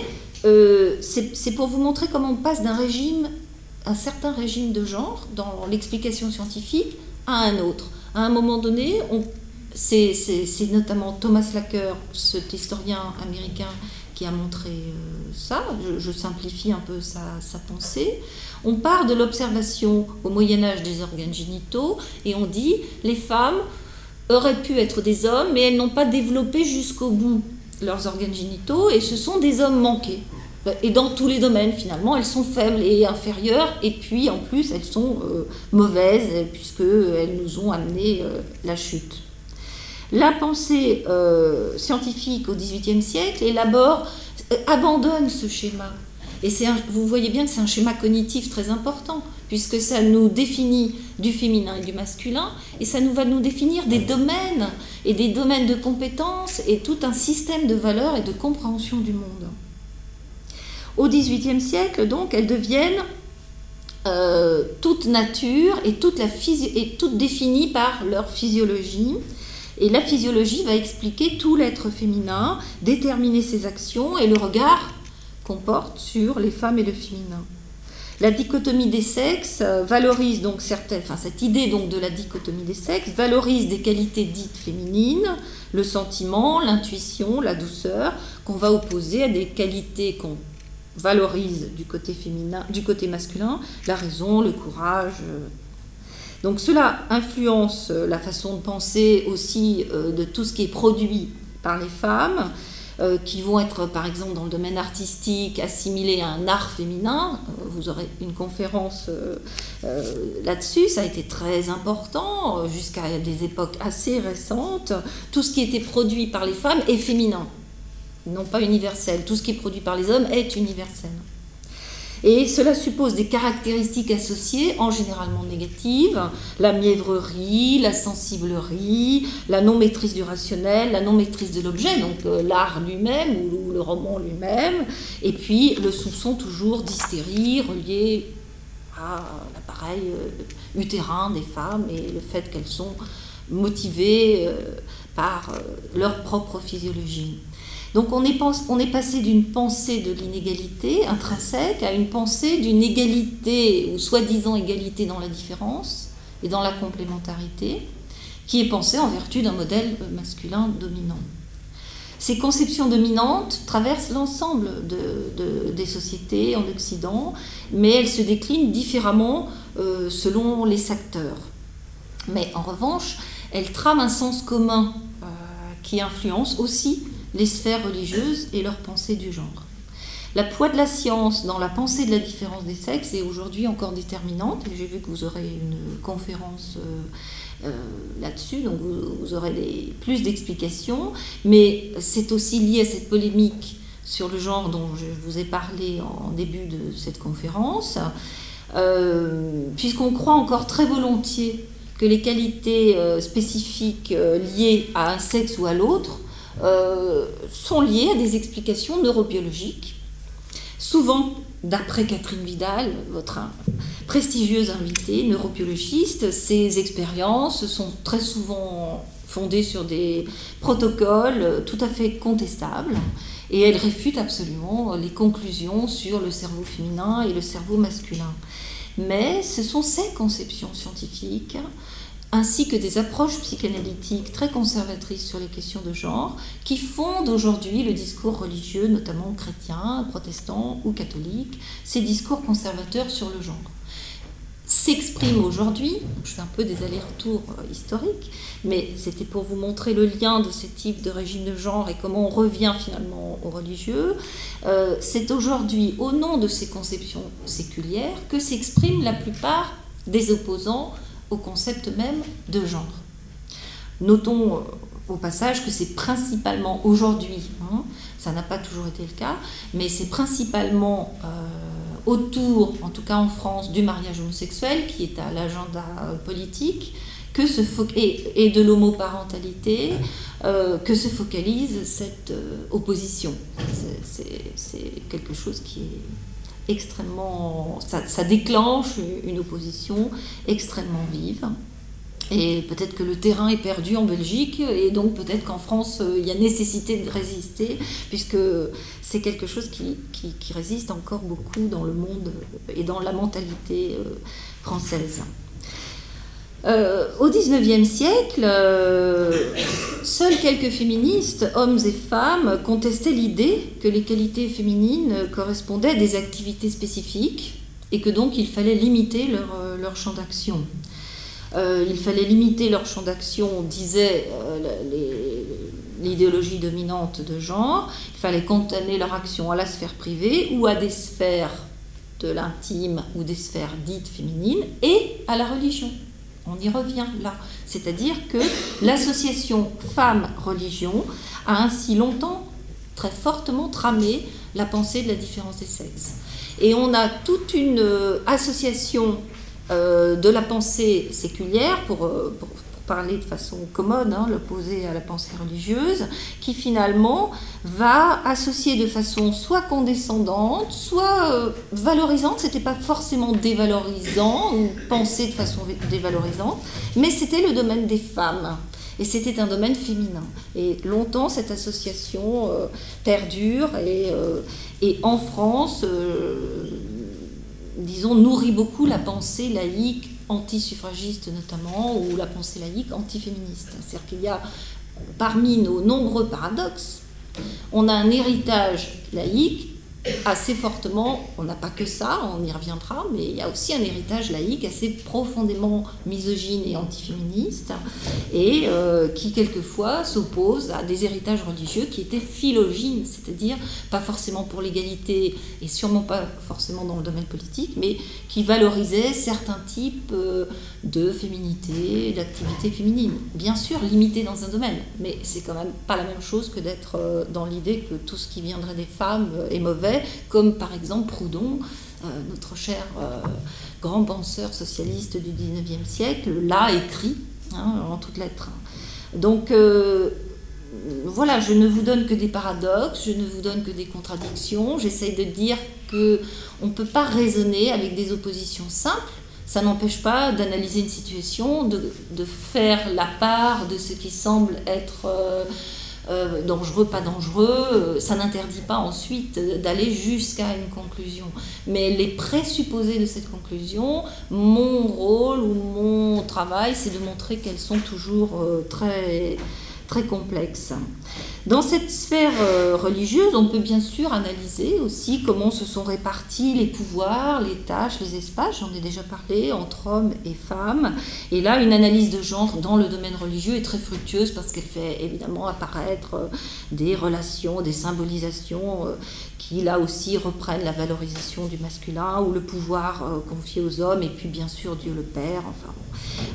euh, c'est pour vous montrer comment on passe d'un régime, un certain régime de genre, dans l'explication scientifique, à un autre. À un moment donné, c'est notamment Thomas Lacker, cet historien américain, qui a montré euh, ça, je, simplifie un peu sa, pensée. On part de l'observation au Moyen Âge des organes génitaux et on dit les femmes auraient pu être des hommes, mais elles n'ont pas développé jusqu'au bout leurs organes génitaux et ce sont des hommes manqués. Et dans tous les domaines, finalement, elles sont faibles et inférieures, et puis en plus, elles sont euh, mauvaises, puisqu'elles nous ont amené euh, la chute. La pensée euh, scientifique au XVIIIe siècle élabore, euh, abandonne ce schéma. Et vous voyez bien que c'est un schéma cognitif très important, puisque ça nous définit du féminin et du masculin, et ça nous va nous définir des domaines, et des domaines de compétences, et tout un système de valeurs et de compréhension du monde. Au XVIIIe siècle, donc, elles deviennent euh, toute nature et toute, la et toute définie par leur physiologie et la physiologie va expliquer tout l'être féminin, déterminer ses actions et le regard qu'on porte sur les femmes et le féminin. La dichotomie des sexes valorise donc certaines, enfin cette idée donc de la dichotomie des sexes valorise des qualités dites féminines, le sentiment, l'intuition, la douceur, qu'on va opposer à des qualités qu'on valorise du côté masculin, la raison, le courage, donc cela influence euh, la façon de penser aussi euh, de tout ce qui est produit par les femmes. euh, qui vont être, par exemple, dans le domaine artistique, assimilés à un art féminin. Vous aurez une conférence là-dessus. Ça a été très important jusqu'à des époques assez récentes. Tout ce qui était produit par les femmes est féminin, non pas universel. Tout ce qui est produit par les hommes est universel. Et cela suppose des caractéristiques associées, en généralement négatives, la mièvrerie, la sensiblerie, la non-maîtrise du rationnel, la non-maîtrise de l'objet, donc euh, l'art lui-même ou, le roman lui-même, et puis le soupçon toujours d'hystérie relié à l'appareil euh, utérin des femmes et le fait qu'elles sont motivées euh, par leur propre physiologie. Donc on est, passé d'une pensée de l'inégalité intrinsèque à une pensée d'une égalité, ou soi-disant égalité dans la différence et dans la complémentarité, qui est pensée en vertu d'un modèle masculin dominant. Ces conceptions dominantes traversent l'ensemble des sociétés en Occident, mais elles se déclinent différemment euh, selon les secteurs. Mais en revanche, elles trament un sens commun euh, qui influence aussi les sphères religieuses et leur pensée du genre. La poids de la science dans la pensée de la différence des sexes est aujourd'hui encore déterminante. J'ai vu que vous aurez une conférence euh, euh, là-dessus, donc vous, aurez plus d'explications. Mais c'est aussi lié à cette polémique sur le genre dont je vous ai parlé en début de cette conférence, euh, puisqu'on croit encore très volontiers que les qualités spécifiques liées à un sexe ou à l'autre euh, sont liées à des explications neurobiologiques. Souvent, d'après Catherine Vidal, votre prestigieuse invitée, neurobiologiste, ces expériences sont très souvent fondées sur des protocoles tout à fait contestables et elles réfutent absolument les conclusions sur le cerveau féminin et le cerveau masculin. Mais ce sont ces conceptions scientifiques ainsi que des approches psychanalytiques très conservatrices sur les questions de genre, qui fondent aujourd'hui le discours religieux, notamment chrétien, protestant ou catholique, ces discours conservateurs sur le genre s'expriment aujourd'hui, je fais un peu des allers-retours euh, historiques, mais c'était pour vous montrer le lien de ces types de régimes de genre et comment on revient finalement au religieux. Euh, c'est aujourd'hui, au nom de ces conceptions séculières, que s'expriment la plupart des opposants concept même de genre. Notons euh, au passage que c'est principalement aujourd'hui, hein, ça n'a pas toujours été le cas, mais c'est principalement euh, autour, en tout cas en France, du mariage homosexuel qui est à l'agenda politique que et, de l'homoparentalité euh, que se focalise cette opposition. C'est quelque chose qui est extrêmement. Ça, déclenche une opposition extrêmement vive. Et peut-être que le terrain est perdu en Belgique, et donc peut-être qu'en France, euh, il y a nécessité de résister, puisque c'est quelque chose qui, résiste encore beaucoup dans le monde et dans la mentalité euh, française. Euh, au XIXe siècle, euh, seuls quelques féministes, hommes et femmes, contestaient l'idée que les qualités féminines correspondaient à des activités spécifiques et que donc il fallait limiter leur, euh, champ d'action. il fallait limiter leur champ d'action, disait l'idéologie dominante de genre, il fallait contenir leur action à la sphère privée ou à des sphères de l'intime ou des sphères dites féminines et à la religion. On y revient là. C'est-à-dire que l'association femmes-religion a ainsi longtemps très fortement tramé la pensée de la différence des sexes. Et on a toute une euh, association euh, de la pensée séculière, pour, euh, pour, parler de façon commode, hein, l'opposé à la pensée religieuse, qui finalement va associer de façon soit condescendante, soit euh, valorisante. C'était pas forcément dévalorisant ou pensé de façon dévalorisante, mais c'était le domaine des femmes. Et c'était un domaine féminin. Et longtemps, cette association euh, perdure euh, et, en France, disons, nourrit beaucoup la pensée laïque anti-suffragiste notamment, ou la pensée laïque anti-féministe. C'est-à-dire qu'il y a, parmi nos nombreux paradoxes, on a un héritage laïque assez fortement, on n'a pas que ça, on y reviendra, mais il y a aussi un héritage laïque assez profondément misogyne et antiféministe, et euh, qui quelquefois s'oppose à des héritages religieux qui étaient phylogènes, c'est-à-dire pas forcément pour l'égalité et sûrement pas forcément dans le domaine politique, mais qui valorisaient certains types euh, de féminité, d'activité féminine. Bien sûr, limité dans un domaine, mais c'est quand même pas la même chose que d'être euh, dans l'idée que tout ce qui viendrait des femmes est mauvais, comme par exemple Proudhon, notre cher grand penseur socialiste du 19e siècle, l'a écrit hein, en toutes lettres. Donc euh, voilà, je ne vous donne que des paradoxes, je ne vous donne que des contradictions. J'essaye de dire que on ne peut pas raisonner avec des oppositions simples. Ça n'empêche pas d'analyser une situation, de, faire la part de ce qui semble être euh, dangereux, pas dangereux, euh, ça n'interdit pas ensuite d'aller jusqu'à une conclusion. Mais les présupposés de cette conclusion, mon rôle ou mon travail, c'est de montrer qu'elles sont toujours euh, très, très complexes. Dans cette sphère euh, religieuse, on peut bien sûr analyser aussi comment se sont répartis les pouvoirs, les tâches, les espaces, j'en ai déjà parlé, entre hommes et femmes. Et là, une analyse de genre dans le domaine religieux est très fructueuse parce qu'elle fait évidemment apparaître euh, des relations, des symbolisations euh, qui là aussi reprennent la valorisation du masculin ou le pouvoir confié aux hommes et puis bien sûr Dieu le Père. Enfin,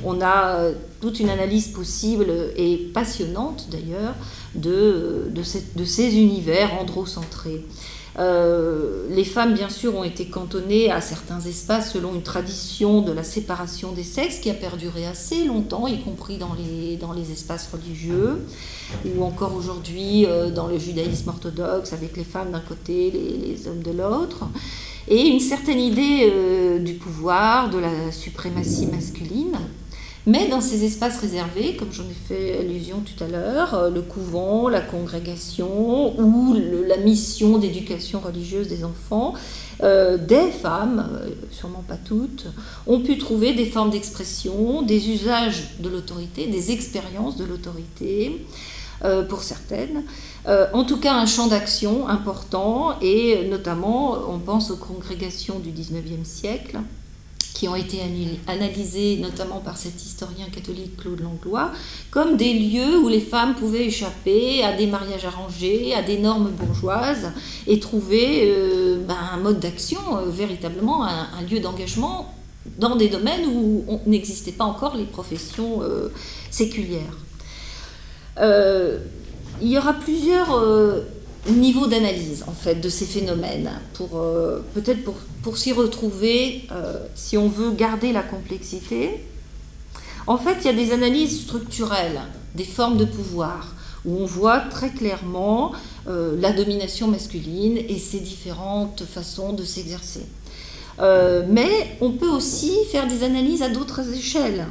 on a toute une analyse possible et passionnante d'ailleurs de, de, ces univers androcentrés. Euh, les femmes, bien sûr, ont été cantonnées à certains espaces selon une tradition de la séparation des sexes qui a perduré assez longtemps, y compris dans les, dans les espaces religieux, ou encore aujourd'hui euh, dans le judaïsme orthodoxe, avec les femmes d'un côté, les, hommes de l'autre, et une certaine idée euh, du pouvoir, de la suprématie masculine. Mais dans ces espaces réservés, comme j'en ai fait allusion tout à l'heure, euh, le couvent, la congrégation ou la mission d'éducation religieuse des enfants, euh, des femmes, euh, sûrement pas toutes, ont pu trouver des formes d'expression, des usages de l'autorité, des expériences de l'autorité. pour certaines. en tout cas, un champ d'action important, et notamment, on pense aux congrégations du 19e siècle, qui ont été analysés notamment par cet historien catholique Claude Langlois, comme des lieux où les femmes pouvaient échapper à des mariages arrangés, à des normes bourgeoises, et trouver euh, ben, un mode d'action, euh, véritablement un, lieu d'engagement dans des domaines où n'existaient pas encore les professions euh, séculières. il y aura plusieurs niveau d'analyse en fait de ces phénomènes pour euh, peut-être pour, pour s'y retrouver euh, si on veut garder la complexité. En fait il y a des analyses structurelles des formes de pouvoir où on voit très clairement euh, la domination masculine et ses différentes façons de s'exercer. Mais on peut aussi faire des analyses à d'autres échelles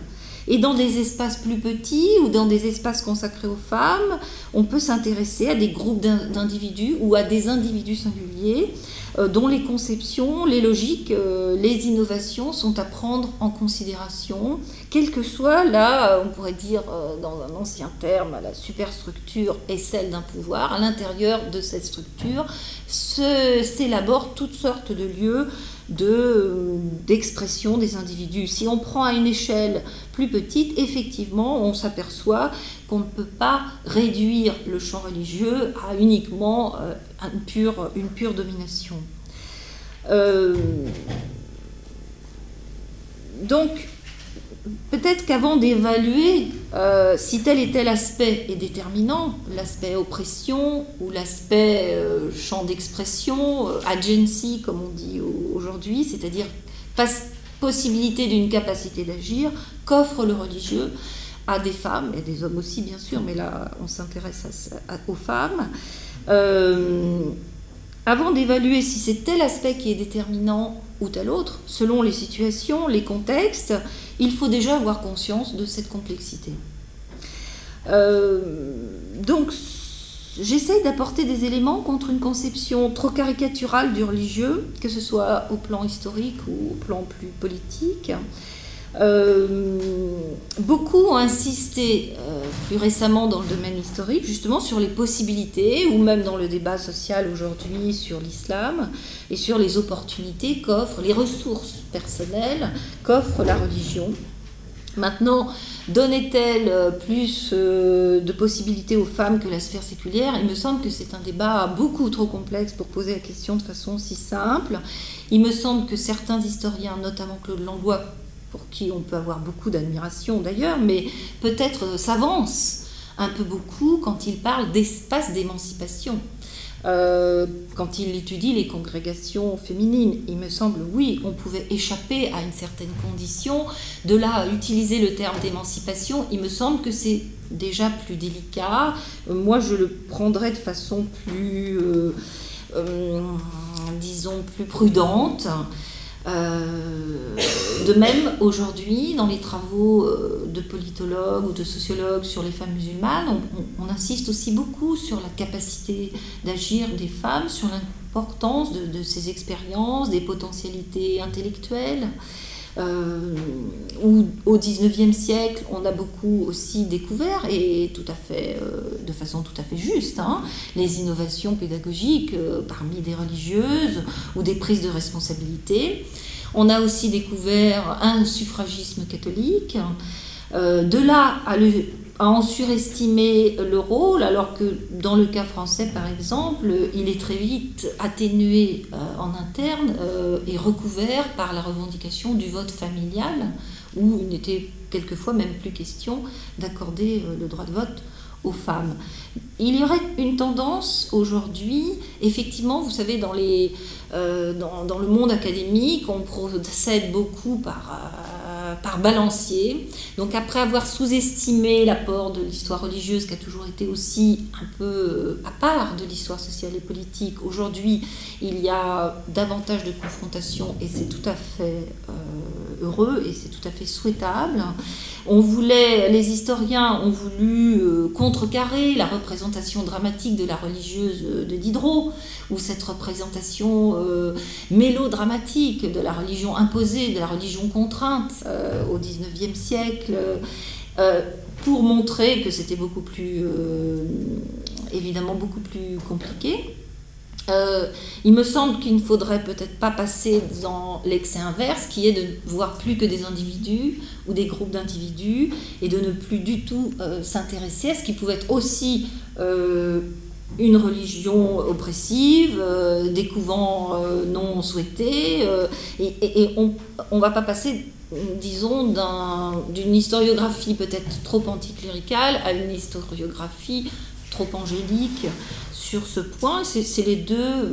et dans des espaces plus petits ou dans des espaces consacrés aux femmes, on peut s'intéresser à des groupes d'individus ou à des individus singuliers euh, dont les conceptions, les logiques, euh, les innovations sont à prendre en considération, quelle que soit là, on pourrait dire euh, dans un ancien terme, la superstructure est celle d'un pouvoir. À l'intérieur de cette structure s'élaborent toutes sortes de lieux d'expression des individus. Si on prend à une échelle plus petite, effectivement, on s'aperçoit qu'on ne peut pas réduire le champ religieux à uniquement euh, une, pure, une pure domination. Euh, donc, peut-être qu'avant d'évaluer euh, si tel et tel aspect est déterminant, l'aspect oppression ou l'aspect champ d'expression, agency comme on dit aujourd'hui, c'est-à-dire possibilité d'une capacité d'agir qu'offre le religieux, à des femmes, et des hommes aussi bien sûr, mais là on s'intéresse aux femmes. Euh, avant d'évaluer si c'est tel aspect qui est déterminant ou tel autre, selon les situations, les contextes, il faut déjà avoir conscience de cette complexité. Euh, donc, j'essaye d'apporter des éléments contre une conception trop caricaturale du religieux, que ce soit au plan historique ou au plan plus politique. Beaucoup ont insisté plus récemment dans le domaine historique justement sur les possibilités, ou même dans le débat social aujourd'hui sur l'islam, et sur les opportunités qu'offrent, les ressources personnelles qu'offre la religion. Maintenant, donnait-elle euh, plus euh, de possibilités aux femmes que la sphère séculière? Il me semble que c'est un débat beaucoup trop complexe pour poser la question de façon si simple. Il me semble que certains historiens, notamment Claude Langlois, pour qui on peut avoir beaucoup d'admiration d'ailleurs, mais peut-être euh, s'avance un peu beaucoup quand il parle d'espace d'émancipation. Euh, quand il étudie les congrégations féminines. Il me semble, oui, on pouvait échapper à une certaine condition. De là utiliser le terme d'émancipation, il me semble que c'est déjà plus délicat. Euh, moi, je le prendrais de façon plus, disons, plus prudente. Euh, de même, aujourd'hui, dans les travaux euh, de politologues ou de sociologues sur les femmes musulmanes, on, insiste aussi beaucoup sur la capacité d'agir des femmes, sur l'importance de, de, ces expériences, des potentialités intellectuelles. Euh, où au XIXe siècle, on a beaucoup aussi découvert, et tout à fait, euh, de façon tout à fait juste, hein, les innovations pédagogiques euh, parmi des religieuses ou des prises de responsabilité. On a aussi découvert un suffragisme catholique. de là à le en surestimer le rôle, alors que dans le cas français, par exemple, il est très vite atténué euh, en interne euh, et recouvert par la revendication du vote familial, où il n'était quelquefois même plus question d'accorder euh, le droit de vote aux femmes. Il y aurait une tendance aujourd'hui, effectivement, vous savez, dans, le monde académique, on procède beaucoup par par balancier. Donc après avoir sous-estimé l'apport de l'histoire religieuse qui a toujours été aussi un peu euh, à part de l'histoire sociale et politique, aujourd'hui il y a davantage de confrontation et c'est tout à fait euh, heureux et c'est tout à fait souhaitable. On voulait, les historiens ont voulu euh, contrecarrer la représentation dramatique de la religieuse de Diderot, ou cette représentation euh, mélodramatique de la religion imposée, de la religion contrainte euh, au XIXe siècle, pour montrer que c'était beaucoup plus, évidemment, beaucoup plus compliqué. Euh, il me semble qu'il ne faudrait peut-être pas passer dans l'excès inverse, qui est de voir plus que des individus ou des groupes d'individus et de ne plus du tout euh, s'intéresser à ce qui pouvait être aussi euh, une religion oppressive, des couvents non souhaités, et, on ne va pas passer disons, d'une historiographie peut-être trop anticléricale à une historiographie angélique sur ce point. C'est les deux, euh,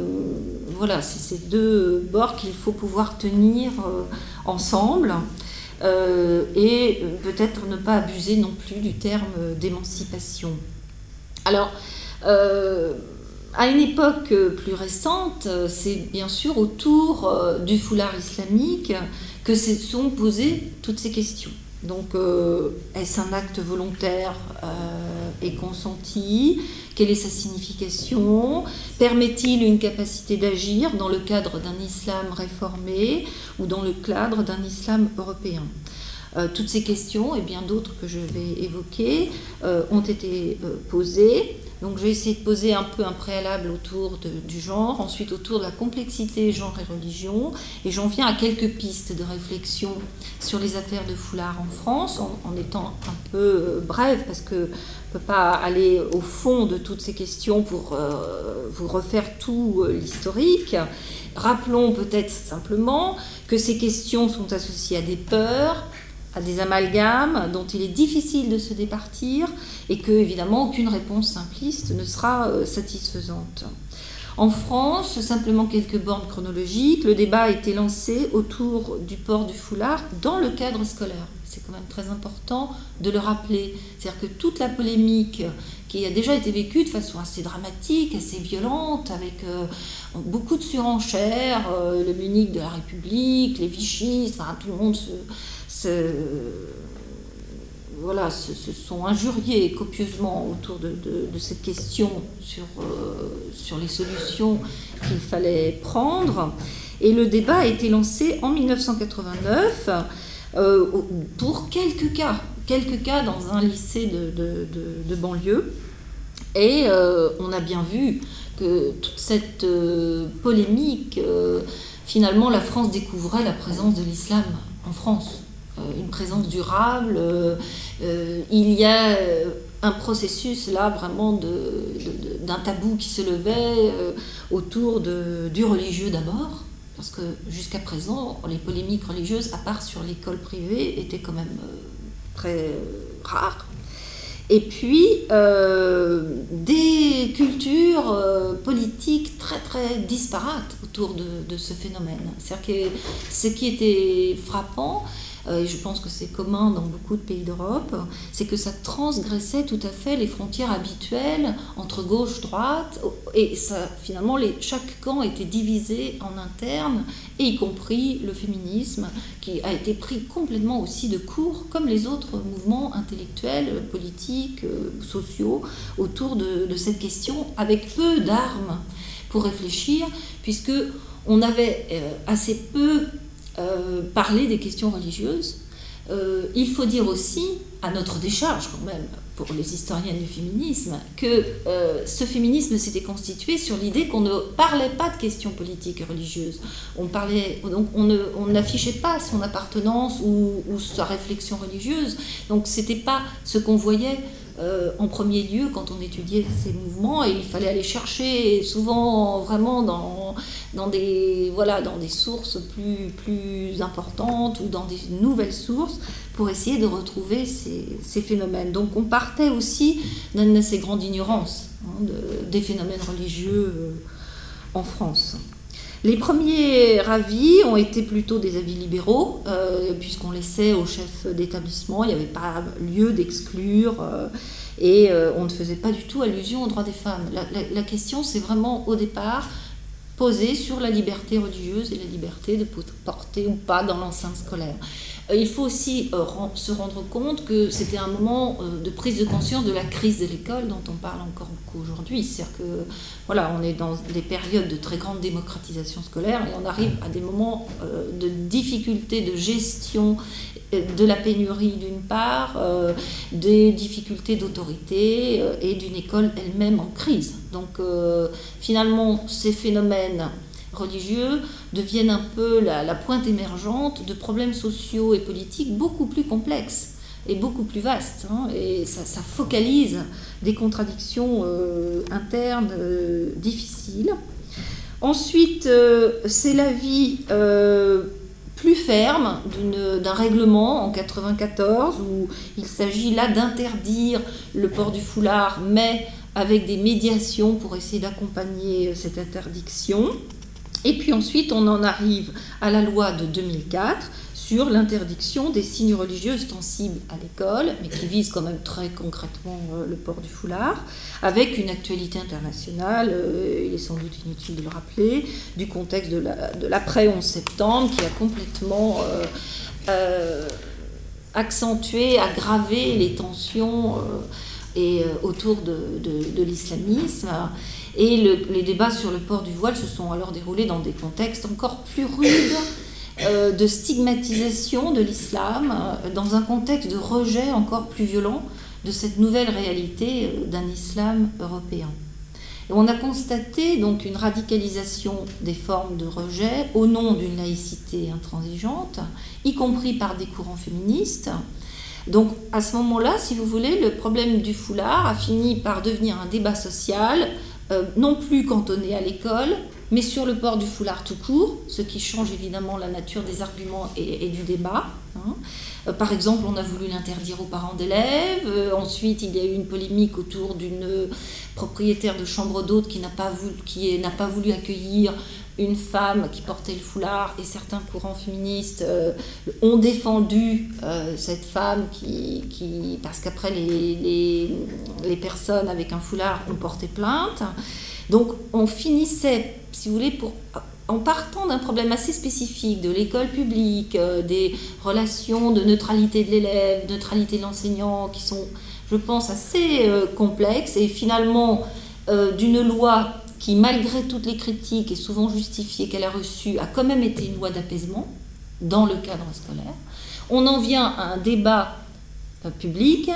voilà, c'est ces deux bords qu'il faut pouvoir tenir euh, ensemble. Euh, et peut-être ne pas abuser non plus du terme d'émancipation. Alors, à une époque plus récente, c'est bien sûr autour du foulard islamique que se sont posées toutes ces questions. Donc, est-ce un acte volontaire et consenti? Quelle est sa signification? Permet-il une capacité d'agir dans le cadre d'un islam réformé ou dans le cadre d'un islam européen? Euh, toutes ces questions et bien d'autres que je vais évoquer euh, ont été euh, posées. Donc j'ai essayé de poser un peu un préalable autour du genre, ensuite autour de la complexité genre et religion, et j'en viens à quelques pistes de réflexion sur les affaires de foulard en France, en, étant un peu brève, parce que ne peut pas aller au fond de toutes ces questions pour vous refaire tout l'historique. Rappelons peut-être simplement que ces questions sont associées à des peurs, à des amalgames dont il est difficile de se départir et que, évidemment, aucune réponse simpliste ne sera euh, satisfaisante. En France, simplement quelques bornes chronologiques, le débat a été lancé autour du port du foulard dans le cadre scolaire. C'est quand même très important de le rappeler. C'est-à-dire que toute la polémique qui a déjà été vécue de façon assez dramatique, assez violente, avec euh, beaucoup de surenchères, euh, le Munich de la République, les Vichy, tout le monde se, voilà, se, sont injuriés copieusement autour de, cette question sur, euh, sur les solutions qu'il fallait prendre. Et le débat a été lancé en 1989 pour quelques cas, quelques cas dans un lycée de, banlieue. Et on a bien vu que toute cette polémique, finalement, la France découvrait la présence de l'islam en France. une présence durable. il y a un processus là vraiment d'un tabou qui se levait euh, autour du religieux d'abord, parce que jusqu'à présent, les polémiques religieuses, à part sur l'école privée, étaient quand même euh, très rares. Et puis euh, des cultures politiques très très disparates autour de, de ce phénomène. C'est-à-dire que ce qui était frappant, euh, et je pense que c'est commun dans beaucoup de pays d'Europe, c'est que ça transgressait tout à fait les frontières habituelles entre gauche, droite, et ça, finalement, les, chaque camp était divisé en interne, et y compris le féminisme, qui a été pris complètement aussi de court, comme les autres mouvements intellectuels, politiques, euh, sociaux, autour de, de cette question, avec peu d'armes pour réfléchir, puisque on avait euh, assez peu euh, parler des questions religieuses. Euh, il faut dire aussi, à notre décharge quand même, pour les historiens du féminisme, que euh, ce féminisme s'était constitué sur l'idée qu'on ne parlait pas de questions politiques et religieuses. On parlait, n'affichait pas son appartenance ou, ou, sa réflexion religieuse. Donc c'était pas ce qu'on voyait euh, en premier lieu quand on étudiait ces mouvements il fallait aller chercher souvent vraiment dans, des, sources plus, importantes ou dans des nouvelles sources pour essayer de retrouver ces, ces phénomènes. Donc on partait aussi d'une assez grande ignorance hein, des phénomènes religieux euh, en France. Les premiers avis ont été plutôt des avis libéraux, euh, puisqu'on laissait au chef d'établissement, il n'y avait pas lieu d'exclure, euh, et euh, on ne faisait pas du tout allusion aux droits des femmes. La, question, c'est vraiment au départ posée sur la liberté religieuse et la liberté de porter ou pas dans l'enceinte scolaire. Euh, il faut aussi euh, se rendre compte que c'était un moment euh, de prise de conscience de la crise de l'école dont on parle encore beaucoup aujourd'hui. C'est-à-dire que voilà, on est dans des périodes de très grande démocratisation scolaire et on arrive à des moments de difficulté de gestion de la pénurie d'une part, des difficultés d'autorité et d'une école elle-même en crise. Donc finalement, ces phénomènes religieux deviennent un peu la, pointe émergente de problèmes sociaux et politiques beaucoup plus complexes et beaucoup plus vastes. Hein. et ça, focalise des contradictions euh, internes euh, difficiles. Ensuite, euh, c'est la vie plus ferme d'un règlement en 94 où il s'agit là d'interdire le port du foulard, mais avec des médiations pour essayer d'accompagner cette interdiction. Et puis ensuite, on en arrive à la loi de 2004 sur l'interdiction des signes religieux ostensibles à l'école, mais qui vise quand même très concrètement euh, le port du foulard, avec une actualité internationale, euh, il est sans doute inutile de le rappeler, du contexte de l'après 11 septembre, qui a complètement euh, accentué, aggravé les tensions et, autour de l'islamisme. Et les débats sur le port du voile se sont alors déroulés dans des contextes encore plus rudes euh, de stigmatisation de l'islam, euh, dans un contexte de rejet encore plus violent de cette nouvelle réalité euh, d'un islam européen. Et on a constaté donc une radicalisation des formes de rejet au nom d'une laïcité intransigeante, y compris par des courants féministes. Donc à ce moment-là, si vous voulez, le problème du foulard a fini par devenir un débat social euh, non plus cantonné à l'école, mais sur le port du foulard tout court, ce qui change évidemment la nature des arguments et, du débat. Hein. Euh, par exemple, on a voulu l'interdire aux parents d'élèves. Euh, ensuite, il y a eu une polémique autour d'une propriétaire de chambre d'hôte qui n'a pas, voulu, pas voulu accueillir une femme qui portait le foulard et certains courants féministes ont défendu cette femme qui, parce qu'après les, les, personnes avec un foulard ont porté plainte. Donc on finissait, si vous voulez, pour, en partant d'un problème assez spécifique de l'école publique, euh, des relations de neutralité de l'élève, neutralité de l'enseignant, qui sont, je pense, assez euh, complexes, et finalement euh, d'une loi qui, malgré toutes les critiques et souvent justifiées qu'elle a reçues, a quand même été une loi d'apaisement dans le cadre scolaire. On en vient à un débat public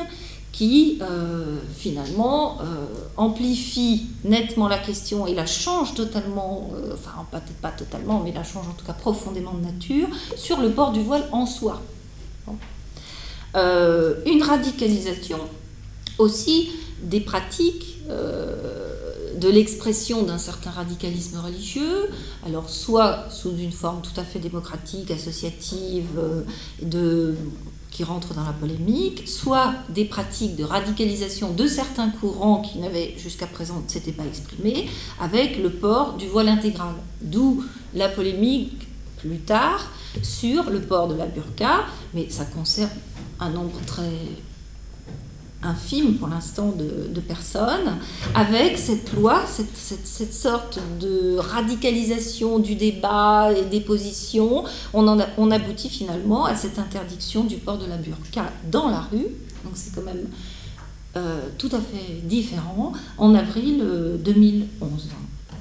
qui euh, finalement euh, amplifie nettement la question et la change totalement, euh, enfin peut-être pas totalement, mais la change en tout cas profondément de nature, sur le port du voile en soi. une radicalisation aussi des pratiques de l'expression d'un certain radicalisme religieux, alors soit sous une forme tout à fait démocratique, associative, de qui rentrent dans la polémique, soit des pratiques de radicalisation de certains courants qui n'avaient jusqu'à présent pas exprimés, avec le port du voile intégral. D'où la polémique plus tard sur le port de la burqa, mais ça concerne un nombre très infime pour l'instant de, personnes, avec cette loi, cette, sorte de radicalisation du débat et des positions, on aboutit finalement à cette interdiction du port de la burqa dans la rue. Donc c'est quand même euh, tout à fait différent en avril 2011. Euh,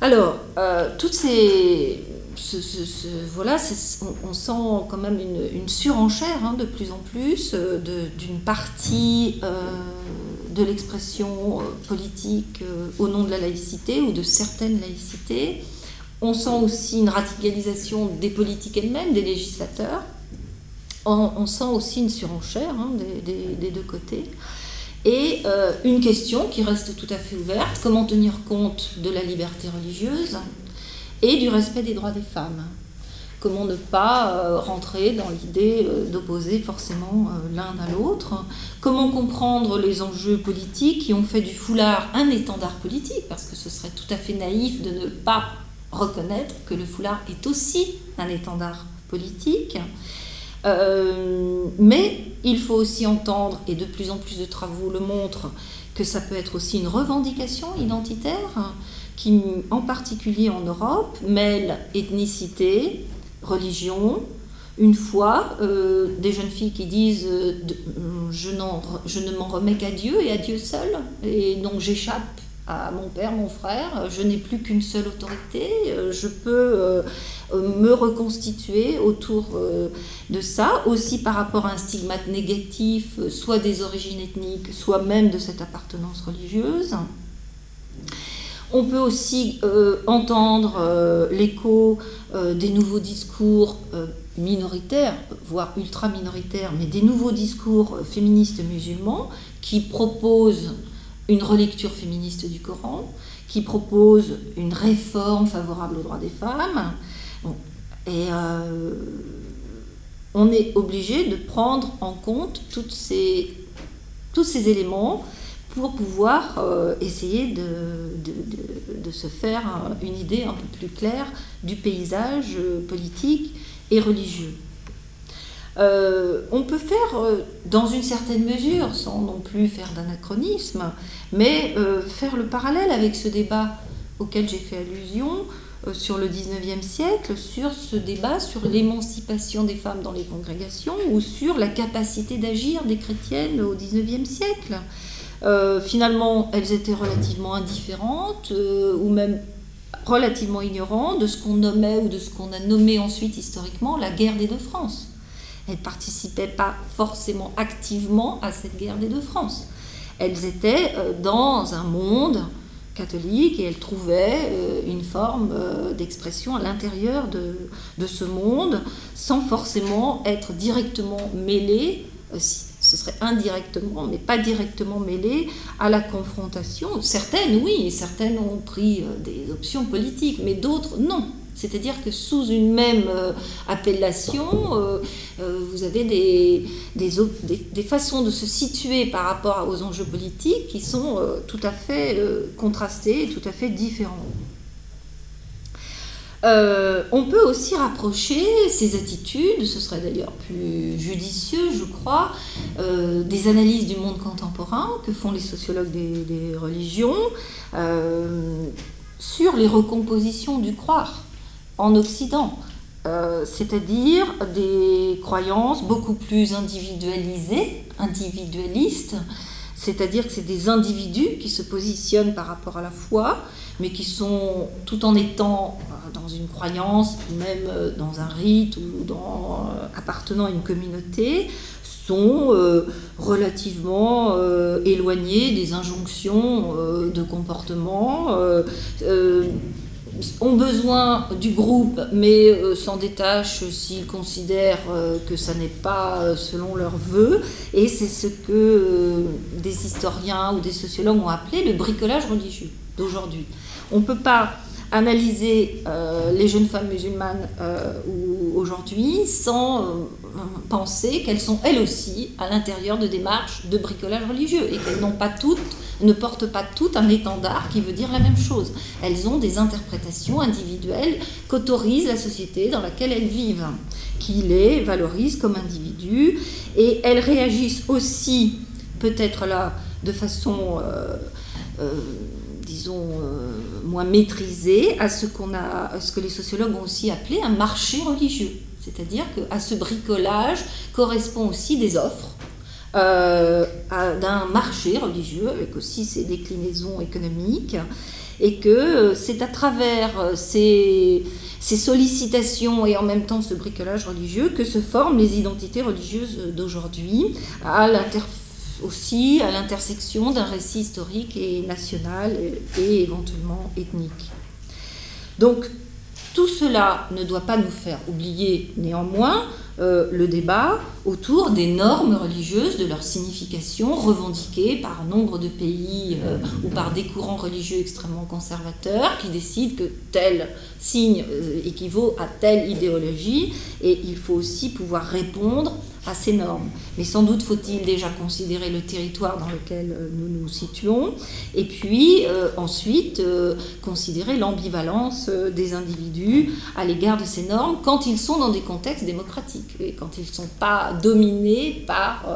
Alors, euh, toutes ces on, sent quand même une, surenchère hein, de plus en plus euh, d'une partie euh, de l'expression euh, politique au nom de la laïcité ou de certaines laïcités. On sent aussi une radicalisation des politiques elles-mêmes, des législateurs. On, sent aussi une surenchère hein, des, deux côtés. Et une question qui reste tout à fait ouverte, comment tenir compte de la liberté religieuse? Et du respect des droits des femmes. Comment ne pas euh, rentrer dans l'idée euh, d'opposer forcément euh, l'un à l'autre Comment comprendre les enjeux politiques qui ont fait du foulard un étendard politique Parce que ce serait tout à fait naïf de ne pas reconnaître que le foulard est aussi un étendard politique. mais il faut aussi entendre, et de plus en plus de travaux le montrent, que ça peut être aussi une revendication identitaire qui, en particulier en Europe, mêle ethnicité, religion, une foi, euh, des jeunes filles qui disent euh, je, je, ne m'en remets qu'à Dieu et à Dieu seul, et donc j'échappe à mon père, mon frère, je n'ai plus qu'une seule autorité, euh, je peux me reconstituer autour de ça, aussi par rapport à un stigmate négatif, soit des origines ethniques, soit même de cette appartenance religieuse. On peut aussi euh, entendre euh, l'écho euh, des nouveaux discours minoritaires, voire ultra minoritaires, mais des nouveaux discours féministes musulmans qui proposent une relecture féministe du Coran, qui proposent une réforme favorable aux droits des femmes. et on est obligé de prendre en compte tous ces éléments pour pouvoir euh, essayer de, de, se faire une idée un peu plus claire du paysage euh, politique et religieux. Euh, on peut faire, dans une certaine mesure, sans non plus faire d'anachronisme, mais faire le parallèle avec ce débat auquel j'ai fait allusion sur le 19e siècle, sur ce débat sur l'émancipation des femmes dans les congrégations ou sur la capacité d'agir des chrétiennes au 19e siècle. Euh, finalement, elles étaient relativement indifférentes euh, ou même relativement ignorantes de ce qu'on nommait ou de ce qu'on a nommé ensuite historiquement la guerre des deux France. Elles participaient pas forcément activement à cette guerre des deux France. Elles étaient euh, dans un monde catholique et elles trouvaient une forme d'expression à l'intérieur de, ce monde sans forcément être directement mêlées ce serait indirectement, mais pas directement mêlé à la confrontation. Certaines, oui, certaines ont pris euh, des options politiques, mais d'autres, non. C'est-à-dire que sous une même euh, appellation, euh, vous avez des, façons de se situer par rapport aux enjeux politiques qui sont tout à fait contrastées tout à fait différentes. Euh, on peut aussi rapprocher ces attitudes, ce serait d'ailleurs plus judicieux, je crois, euh, des analyses du monde contemporain que font les sociologues des, religions euh, sur les recompositions du croire en Occident, c'est-à-dire des croyances beaucoup plus individualisées, individualistes, c'est-à-dire que c'est des individus qui se positionnent par rapport à la foi, mais qui sont, tout en étant euh, dans une croyance, même euh, dans un rite ou dans, euh, appartenant à une communauté, sont relativement éloignés des injonctions de comportement ont besoin du groupe, mais s'en détachent s'ils considèrent que ça n'est pas selon leurs voeux. Et c'est ce que des historiens ou des sociologues ont appelé le bricolage religieux d'aujourd'hui. On ne peut pas analyser les jeunes femmes musulmanes aujourd'hui sans penser qu'elles sont elles aussi à l'intérieur de démarches de bricolage religieux et qu'elles n'ont pas toutes ne portent pas toutes un étendard qui veut dire la même chose. Elles ont des interprétations individuelles qu'autorise la société dans laquelle elles vivent, qui les valorise comme individus, et elles réagissent aussi, peut-être là, de façon, euh, euh, disons, euh, moins maîtrisée, à ce, qu'on a, ce que les sociologues ont aussi appelé un marché religieux. C'est-à-dire qu'à ce bricolage correspond aussi des offres euh, d'un marché religieux avec aussi ses déclinaisons économiques et que euh, c'est à travers ces, sollicitations et en même temps ce bricolage religieux que se forment les identités religieuses d'aujourd'hui, à aussi à l'intersection d'un récit historique et national et éventuellement ethnique. Donc tout cela ne doit pas nous faire oublier néanmoins euh, le débat autour des normes religieuses, de leur signification revendiquée par nombre de pays euh, ou par des courants religieux extrêmement conservateurs qui décident que tel signe euh, équivaut à telle idéologie et il faut aussi pouvoir répondre à ces normes. Mais sans doute faut-il déjà considérer le territoire dans lequel euh, nous nous situons, et puis euh, ensuite euh, considérer l'ambivalence des individus à l'égard de ces normes quand ils sont dans des contextes démocratiques, et quand ils ne sont pas dominés par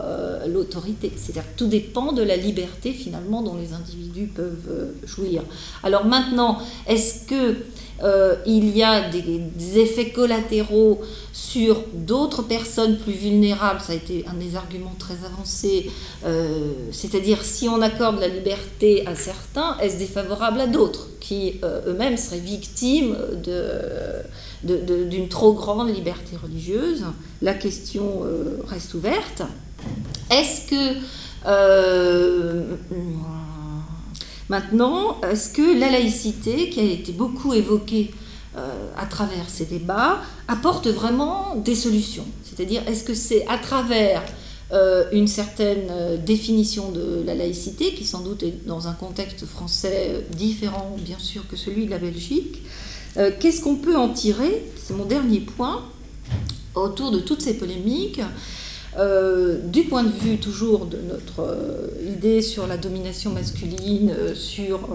l'autorité. C'est-à-dire tout dépend de la liberté finalement dont les individus peuvent jouir. Alors maintenant, est-ce que euh, il y a des, effets collatéraux sur d'autres personnes plus vulnérables, ça a été un des arguments très avancés, euh, c'est-à-dire si on accorde la liberté à certains, est-ce défavorable à d'autres qui euh, eux-mêmes seraient victimes d'une trop grande liberté religieuse? La question reste ouverte. Est-ce que Maintenant, est-ce que la laïcité, qui a été beaucoup évoquée euh, à travers ces débats, apporte vraiment des solutions? C'est-à-dire, est-ce que c'est à travers euh, une certaine euh, définition de la laïcité, qui sans doute est dans un contexte français différent, bien sûr, que celui de la Belgique, qu'est-ce qu'on peut en tirer? C'est mon dernier point autour de toutes ces polémiques. Euh, du point de vue toujours de notre euh, idée sur la domination masculine, euh, sur,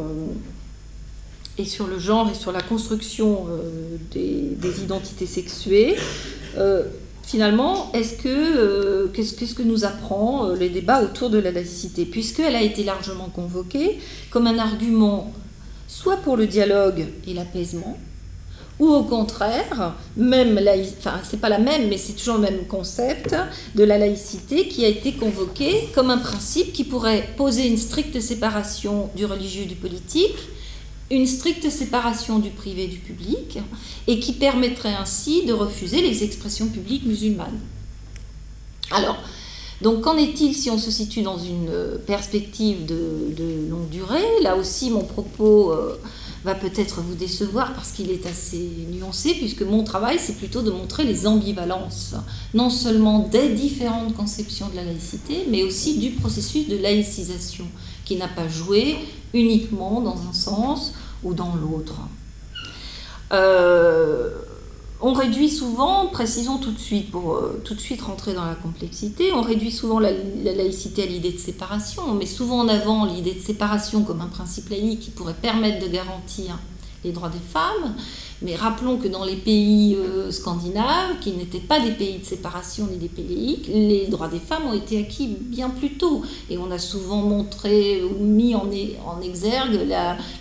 et sur le genre et sur la construction des, identités sexuées, finalement, est-ce que qu'est-ce que nous apprend les débats autour de la laïcité, puisqu'elle a été largement convoquée comme un argument soit pour le dialogue et l'apaisement, ou au contraire, même enfin c'est pas la même, mais c'est toujours le même concept de la laïcité qui a été convoqué comme un principe qui pourrait poser une stricte séparation du religieux du politique, une stricte séparation du privé du public, et qui permettrait ainsi de refuser les expressions publiques musulmanes. Alors, donc qu'en est-il si on se situe dans une perspective de, longue durée? Là aussi, mon propos... Euh, va peut-être vous décevoir parce qu'il est assez nuancé, puisque mon travail, c'est plutôt de montrer les ambivalences, non seulement des différentes conceptions de la laïcité, mais aussi du processus de laïcisation, qui n'a pas joué uniquement dans un sens ou dans l'autre. Euh, on réduit souvent, précisons tout de suite, pour euh, tout de suite rentrer dans la complexité, on réduit souvent la, laïcité à l'idée de séparation, on met souvent en avant l'idée de séparation comme un principe laïque qui pourrait permettre de garantir les droits des femmes. Mais rappelons que dans les pays euh, scandinaves, qui n'étaient pas des pays de séparation ni des pays laïcs, les droits des femmes ont été acquis bien plus tôt. Et on a souvent montré ou mis en, en exergue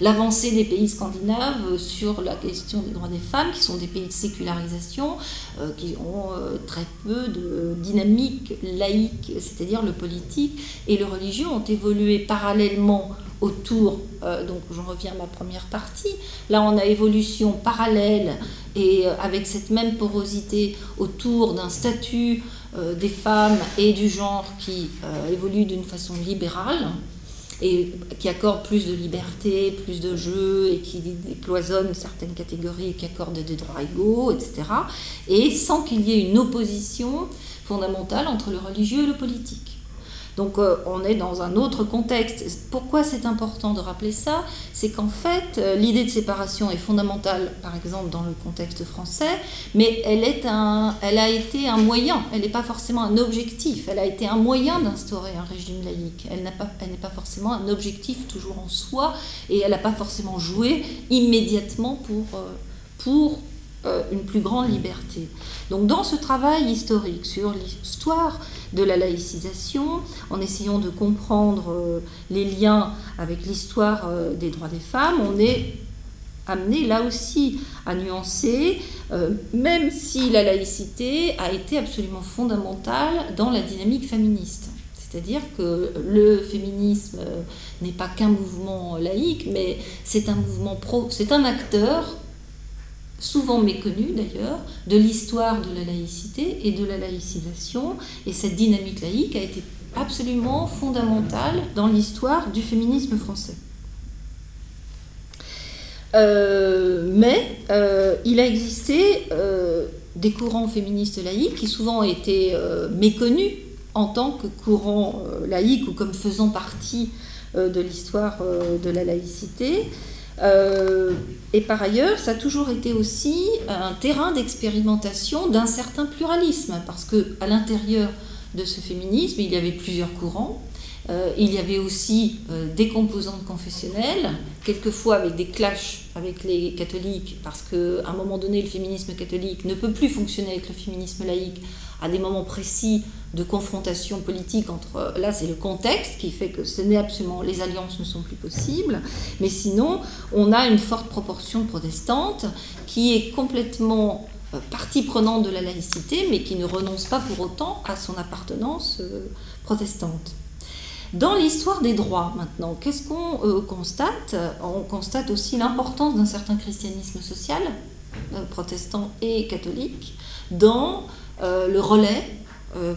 l'avancée des pays scandinaves sur la question des droits des femmes, qui sont des pays de sécularisation, euh, qui ont euh, très peu de dynamique laïque, c'est-à-dire le politique et le religieux ont évolué parallèlement autour, euh, donc j'en reviens à ma première partie, là on a évolution parallèle et euh, avec cette même porosité autour d'un statut euh, des femmes et du genre qui évolue d'une façon libérale et qui accorde plus de liberté, plus de jeu et qui cloisonne certaines catégories et qui accorde des droits égaux, etc. Et sans qu'il y ait une opposition fondamentale entre le religieux et le politique. Donc euh, on est dans un autre contexte. Pourquoi c'est important de rappeler ça? C'est qu'en fait, euh, l'idée de séparation est fondamentale, par exemple, dans le contexte français, mais elle, a été un moyen, elle n'est pas forcément un objectif, elle a été un moyen d'instaurer un régime laïque. Elle n'est pas, forcément un objectif toujours en soi, et elle n'a pas forcément joué immédiatement pour, euh, pour une plus grande liberté. Donc dans ce travail historique sur l'histoire de la laïcisation, en essayant de comprendre euh, les liens avec l'histoire euh, des droits des femmes, on est amené là aussi à nuancer, euh, même si la laïcité a été absolument fondamentale dans la dynamique féministe. C'est-à-dire que le féminisme n'est pas qu'un mouvement laïque, mais c'est un mouvement pro, c'est un acteur souvent méconnue d'ailleurs, de l'histoire de la laïcité et de la laïcisation. Et cette dynamique laïque a été absolument fondamentale dans l'histoire du féminisme français. Euh, mais euh, il a existé euh, des courants féministes laïques qui souvent ont été méconnus en tant que courant laïque ou comme faisant partie de l'histoire de la laïcité. Euh, et par ailleurs, ça a toujours été aussi un terrain d'expérimentation d'un certain pluralisme, parce que à l'intérieur de ce féminisme, il y avait plusieurs courants. Euh, il y avait aussi euh, des composantes confessionnelles, quelquefois avec des clashs avec les catholiques, parce qu'à un moment donné, le féminisme catholique ne peut plus fonctionner avec le féminisme laïque à des moments précis de confrontation politique entre là c'est le contexte qui fait que ce n'est absolument les alliances ne sont plus possibles. Mais sinon on a une forte proportion protestante qui est complètement euh, partie prenante de la laïcité mais qui ne renonce pas pour autant à son appartenance euh, protestante. Dans l'histoire des droits, maintenant, qu'est-ce qu'on euh, constate? On constate aussi l'importance d'un certain christianisme social, protestant et catholique, dans le relais euh,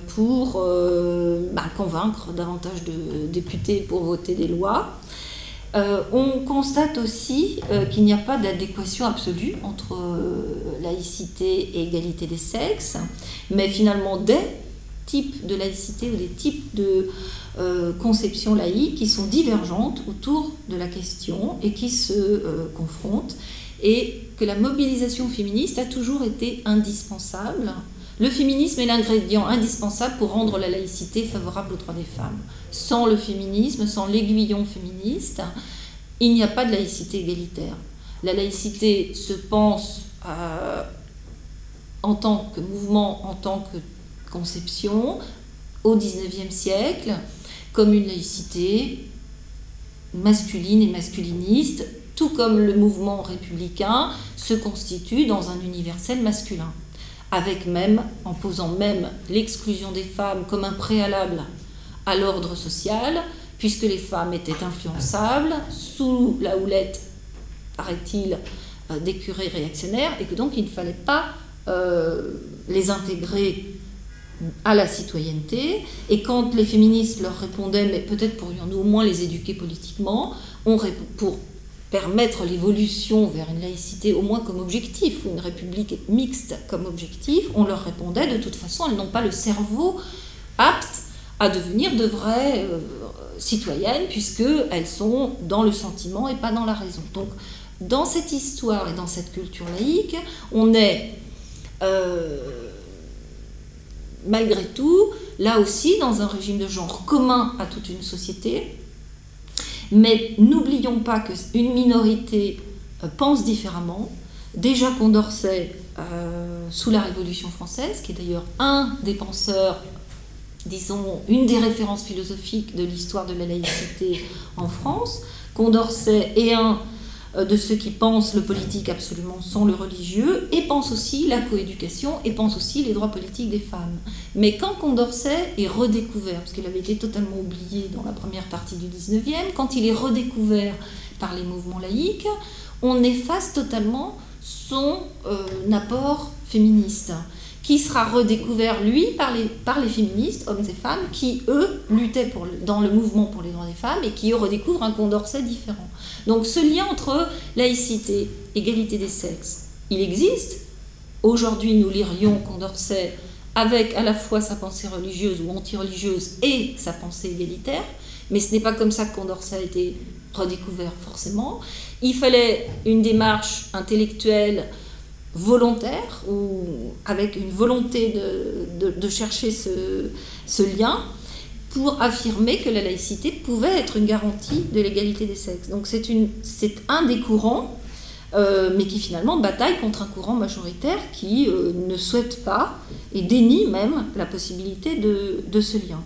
pour euh, bah, convaincre davantage de députés pour voter des lois. Euh, on constate aussi qu'il n'y a pas d'adéquation absolue entre laïcité et égalité des sexes, mais finalement des types de laïcité ou des types de conceptions laïques qui sont divergentes autour de la question et qui se confrontent, et que la mobilisation féministe a toujours été indispensable le féminisme est l'ingrédient indispensable pour rendre la laïcité favorable aux droits des femmes. Sans le féminisme, sans l'aiguillon féministe, il n'y a pas de laïcité égalitaire. La laïcité se pense euh, en tant que mouvement, en tant que conception, au XIXe siècle, comme une laïcité masculine et masculiniste, tout comme le mouvement républicain se constitue dans un universel masculin avec même, en posant même l'exclusion des femmes comme un préalable à l'ordre social, puisque les femmes étaient influençables sous la houlette, paraît-il, euh, des curés réactionnaires, et que donc il ne fallait pas euh, les intégrer à la citoyenneté. Et quand les féministes leur répondaient, mais peut-être pourrions-nous au moins les éduquer politiquement, on, pour permettre l'évolution vers une laïcité au moins comme objectif, ou une république mixte comme objectif, on leur répondait de toute façon, elles n'ont pas le cerveau apte à devenir de vraies euh, citoyennes, puisqu'elles sont dans le sentiment et pas dans la raison. Donc, dans cette histoire et dans cette culture laïque, on est euh, malgré tout là aussi dans un régime de genre commun à toute une société, mais n'oublions pas qu'une minorité pense différemment. Déjà Condorcet, sous la Révolution française, qui est d'ailleurs un des penseurs disons, une des références philosophiques de l'histoire de la laïcité en France. Condorcet est un euh, de ceux qui pensent le politique absolument sans le religieux, et pense aussi la coéducation, et pense aussi les droits politiques des femmes. Mais quand Condorcet est redécouvert, parce qu'il avait été totalement oublié dans la première partie du 19e, quand il est redécouvert par les mouvements laïques, on efface totalement son euh, apport féministe qui sera redécouvert, lui, par les, par les féministes, hommes et femmes, qui, eux, luttaient dans le mouvement pour les droits des femmes et qui, eux, redécouvrent un Condorcet différent. Donc ce lien entre laïcité, égalité des sexes, il existe. Aujourd'hui, nous lirions Condorcet avec à la fois sa pensée religieuse ou anti-religieuse et sa pensée égalitaire, mais ce n'est pas comme ça que Condorcet a été redécouvert forcément. Il fallait une démarche intellectuelle volontaire ou avec une volonté de, chercher ce, lien pour affirmer que la laïcité pouvait être une garantie de l'égalité des sexes. Donc c'est un des courants, euh, mais qui finalement bataille contre un courant majoritaire qui euh, ne souhaite pas et dénie même la possibilité de ce lien.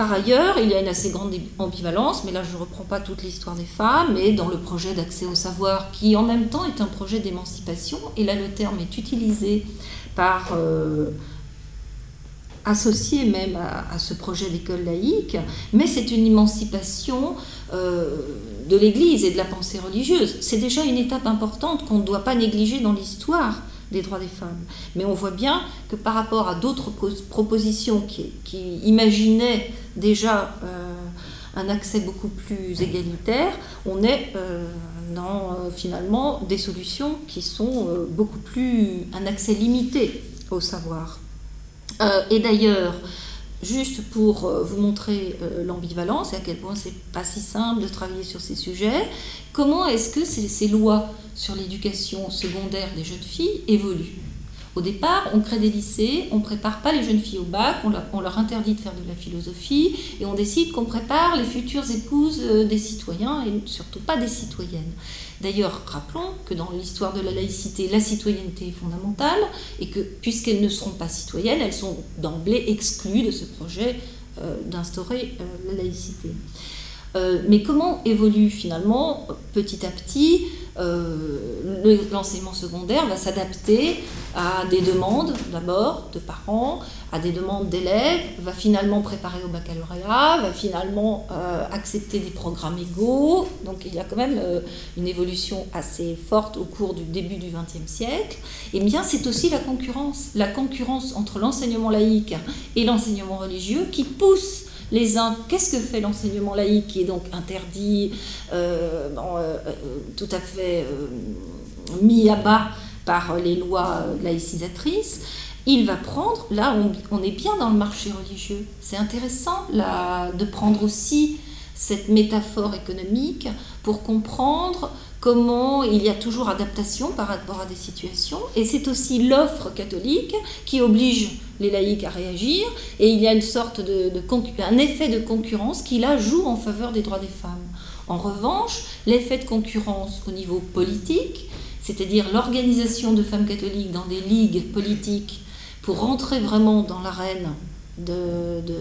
Par ailleurs, il y a une assez grande ambivalence, mais là je ne reprends pas toute l'histoire des femmes, mais dans le projet d'accès au savoir, qui en même temps est un projet d'émancipation, et là le terme est utilisé par... Euh, associé même à, ce projet d'école laïque, mais c'est une émancipation euh, de l'Église et de la pensée religieuse. C'est déjà une étape importante qu'on ne doit pas négliger dans l'histoire des droits des femmes. Mais on voit bien que par rapport à d'autres propositions qui, imaginaient déjà euh, un accès beaucoup plus égalitaire, on est euh, dans euh, finalement des solutions qui sont beaucoup plus un accès limité au savoir. Et d'ailleurs, juste pour vous montrer l'ambivalence et à quel point c'est pas si simple de travailler sur ces sujets, comment est-ce que ces lois sur l'éducation secondaire des jeunes filles évolue. Au départ, on crée des lycées, on ne prépare pas les jeunes filles au bac, on leur, interdit de faire de la philosophie et on décide qu'on prépare les futures épouses euh, des citoyens et surtout pas des citoyennes. D'ailleurs, rappelons que dans l'histoire de la laïcité, la citoyenneté est fondamentale et que puisqu'elles ne seront pas citoyennes, elles sont d'emblée exclues de ce projet euh, d'instaurer euh, la laïcité. mais comment évolue finalement petit à petit euh, l'enseignement secondaire va s'adapter à des demandes d'abord de parents, à des demandes d'élèves, va finalement préparer au baccalauréat, va finalement euh, accepter des programmes égaux. Donc il y a quand même euh, une évolution assez forte au cours du début du XXe siècle. Et bien c'est aussi la concurrence, la concurrence entre l'enseignement laïque et l'enseignement religieux qui pousse les uns, qu'est-ce que fait l'enseignement laïque qui est donc interdit, euh, euh, euh, tout à fait mis à bas par les lois laïcisatrices il va prendre, là on, est bien dans le marché religieux. C'est intéressant de prendre aussi cette métaphore économique pour comprendre comment il y a toujours adaptation par rapport à des situations. Et c'est aussi l'offre catholique qui oblige les laïcs à réagir. Et il y a une sorte de, un effet de concurrence qui là joue en faveur des droits des femmes. En revanche, l'effet de concurrence au niveau politique, c'est-à-dire l'organisation de femmes catholiques dans des ligues politiques pour rentrer vraiment dans l'arène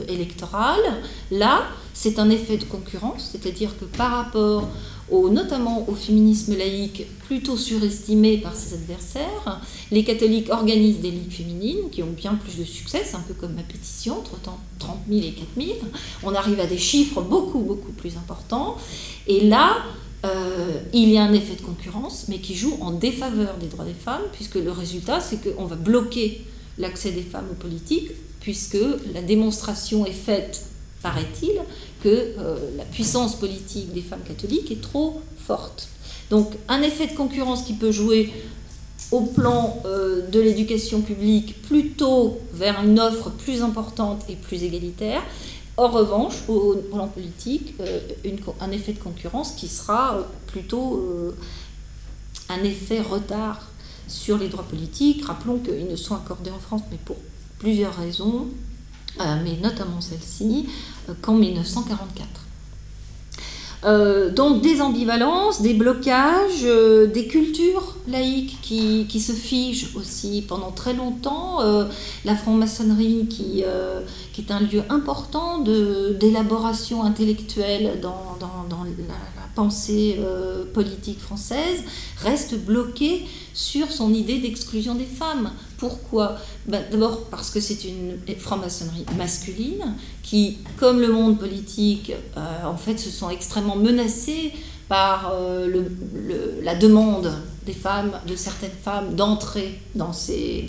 électorale, là, c'est un effet de concurrence, c'est-à-dire que par rapport notamment au féminisme laïque plutôt surestimé par ses adversaires. Les catholiques organisent des ligues féminines qui ont bien plus de succès, c'est un peu comme ma pétition, entre 30 000 et 4 000. On arrive à des chiffres beaucoup, beaucoup plus importants. Et là, euh, il y a un effet de concurrence, mais qui joue en défaveur des droits des femmes, puisque le résultat, c'est qu'on va bloquer l'accès des femmes aux politiques, puisque la démonstration est faite, paraît-il, que euh, la puissance politique des femmes catholiques est trop forte. Donc un effet de concurrence qui peut jouer au plan euh, de l'éducation publique plutôt vers une offre plus importante et plus égalitaire. En revanche, au plan politique, euh, un effet de concurrence qui sera plutôt un effet retard sur les droits politiques. Rappelons qu'ils ne sont accordés en France, mais pour plusieurs raisons. Mais notamment celle-ci, qu'en 1944. Euh, donc des ambivalences, des blocages, euh, des cultures laïques qui, qui, se figent aussi pendant très longtemps. Euh, la franc-maçonnerie qui, qui, est un lieu important d'élaboration intellectuelle dans, dans, dans la, la, pensée politique française reste bloquée sur son idée d'exclusion des femmes. Pourquoi ben, D'abord parce que c'est une franc-maçonnerie masculine qui, comme le monde politique, euh, en fait, se sont extrêmement menacés par euh, la demande des femmes, de certaines femmes, d'entrer dans ces,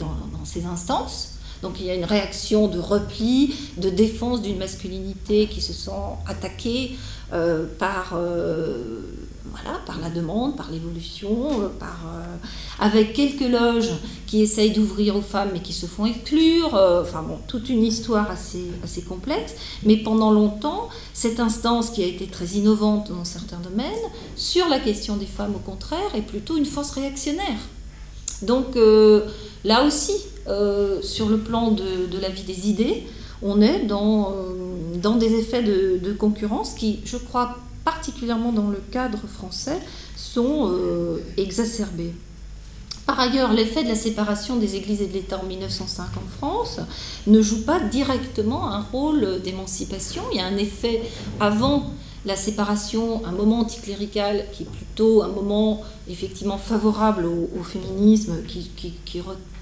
instances. Donc il y a une réaction de repli, de défense d'une masculinité qui se sent attaquée euh, par voilà, par la demande, par l'évolution, euh, par, euh, avec quelques loges qui essayent d'ouvrir aux femmes mais qui se font exclure, euh, enfin bon, toute une histoire assez, assez complexe. Mais pendant longtemps, cette instance qui a été très innovante dans certains domaines, sur la question des femmes au contraire, est plutôt une force réactionnaire. Donc là aussi, sur le plan de, la vie des idées, on est dans, dans des effets de concurrence qui, je crois, particulièrement dans le cadre français, sont euh, exacerbés. Par ailleurs, l'effet de la séparation des églises et de l'État en 1905 en France ne joue pas directement un rôle d'émancipation. Il y a un effet avant la séparation, un moment anticlérical qui est plutôt un moment effectivement favorable au, féminisme, qui,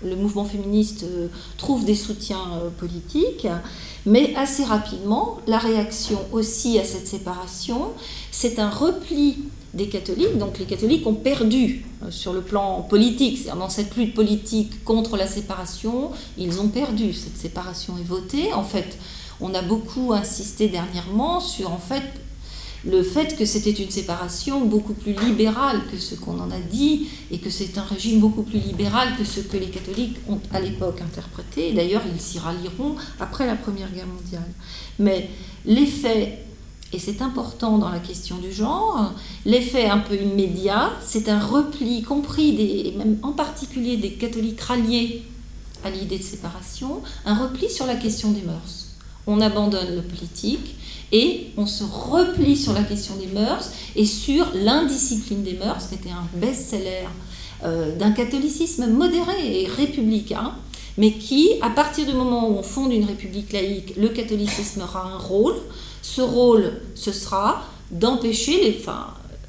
le mouvement féministe euh, trouve des soutiens euh, politiques, mais assez rapidement, la réaction aussi à cette séparation, c'est un repli des catholiques. Donc les catholiques ont perdu euh, sur le plan politique, c'est-à-dire dans cette lutte politique contre la séparation, ils ont perdu. Cette séparation est votée. En fait, on a beaucoup insisté dernièrement sur en fait le fait que c'était une séparation beaucoup plus libérale que ce qu'on en a dit et que c'est un régime beaucoup plus libéral que ce que les catholiques ont à l'époque interprété. D'ailleurs, ils s'y rallieront après la Première Guerre mondiale. Mais l'effet, et c'est important dans la question du genre, l'effet un peu immédiat, c'est un repli, compris des, et même en particulier des catholiques ralliés à l'idée de séparation, un repli sur la question des mœurs. On abandonne le politique et on se replie sur la question des mœurs et sur l'indiscipline des mœurs, qui était un best-seller euh, d'un catholicisme modéré et républicain, mais qui, à partir du moment où on fonde une république laïque, le catholicisme aura un rôle. Ce rôle, ce sera d'empêcher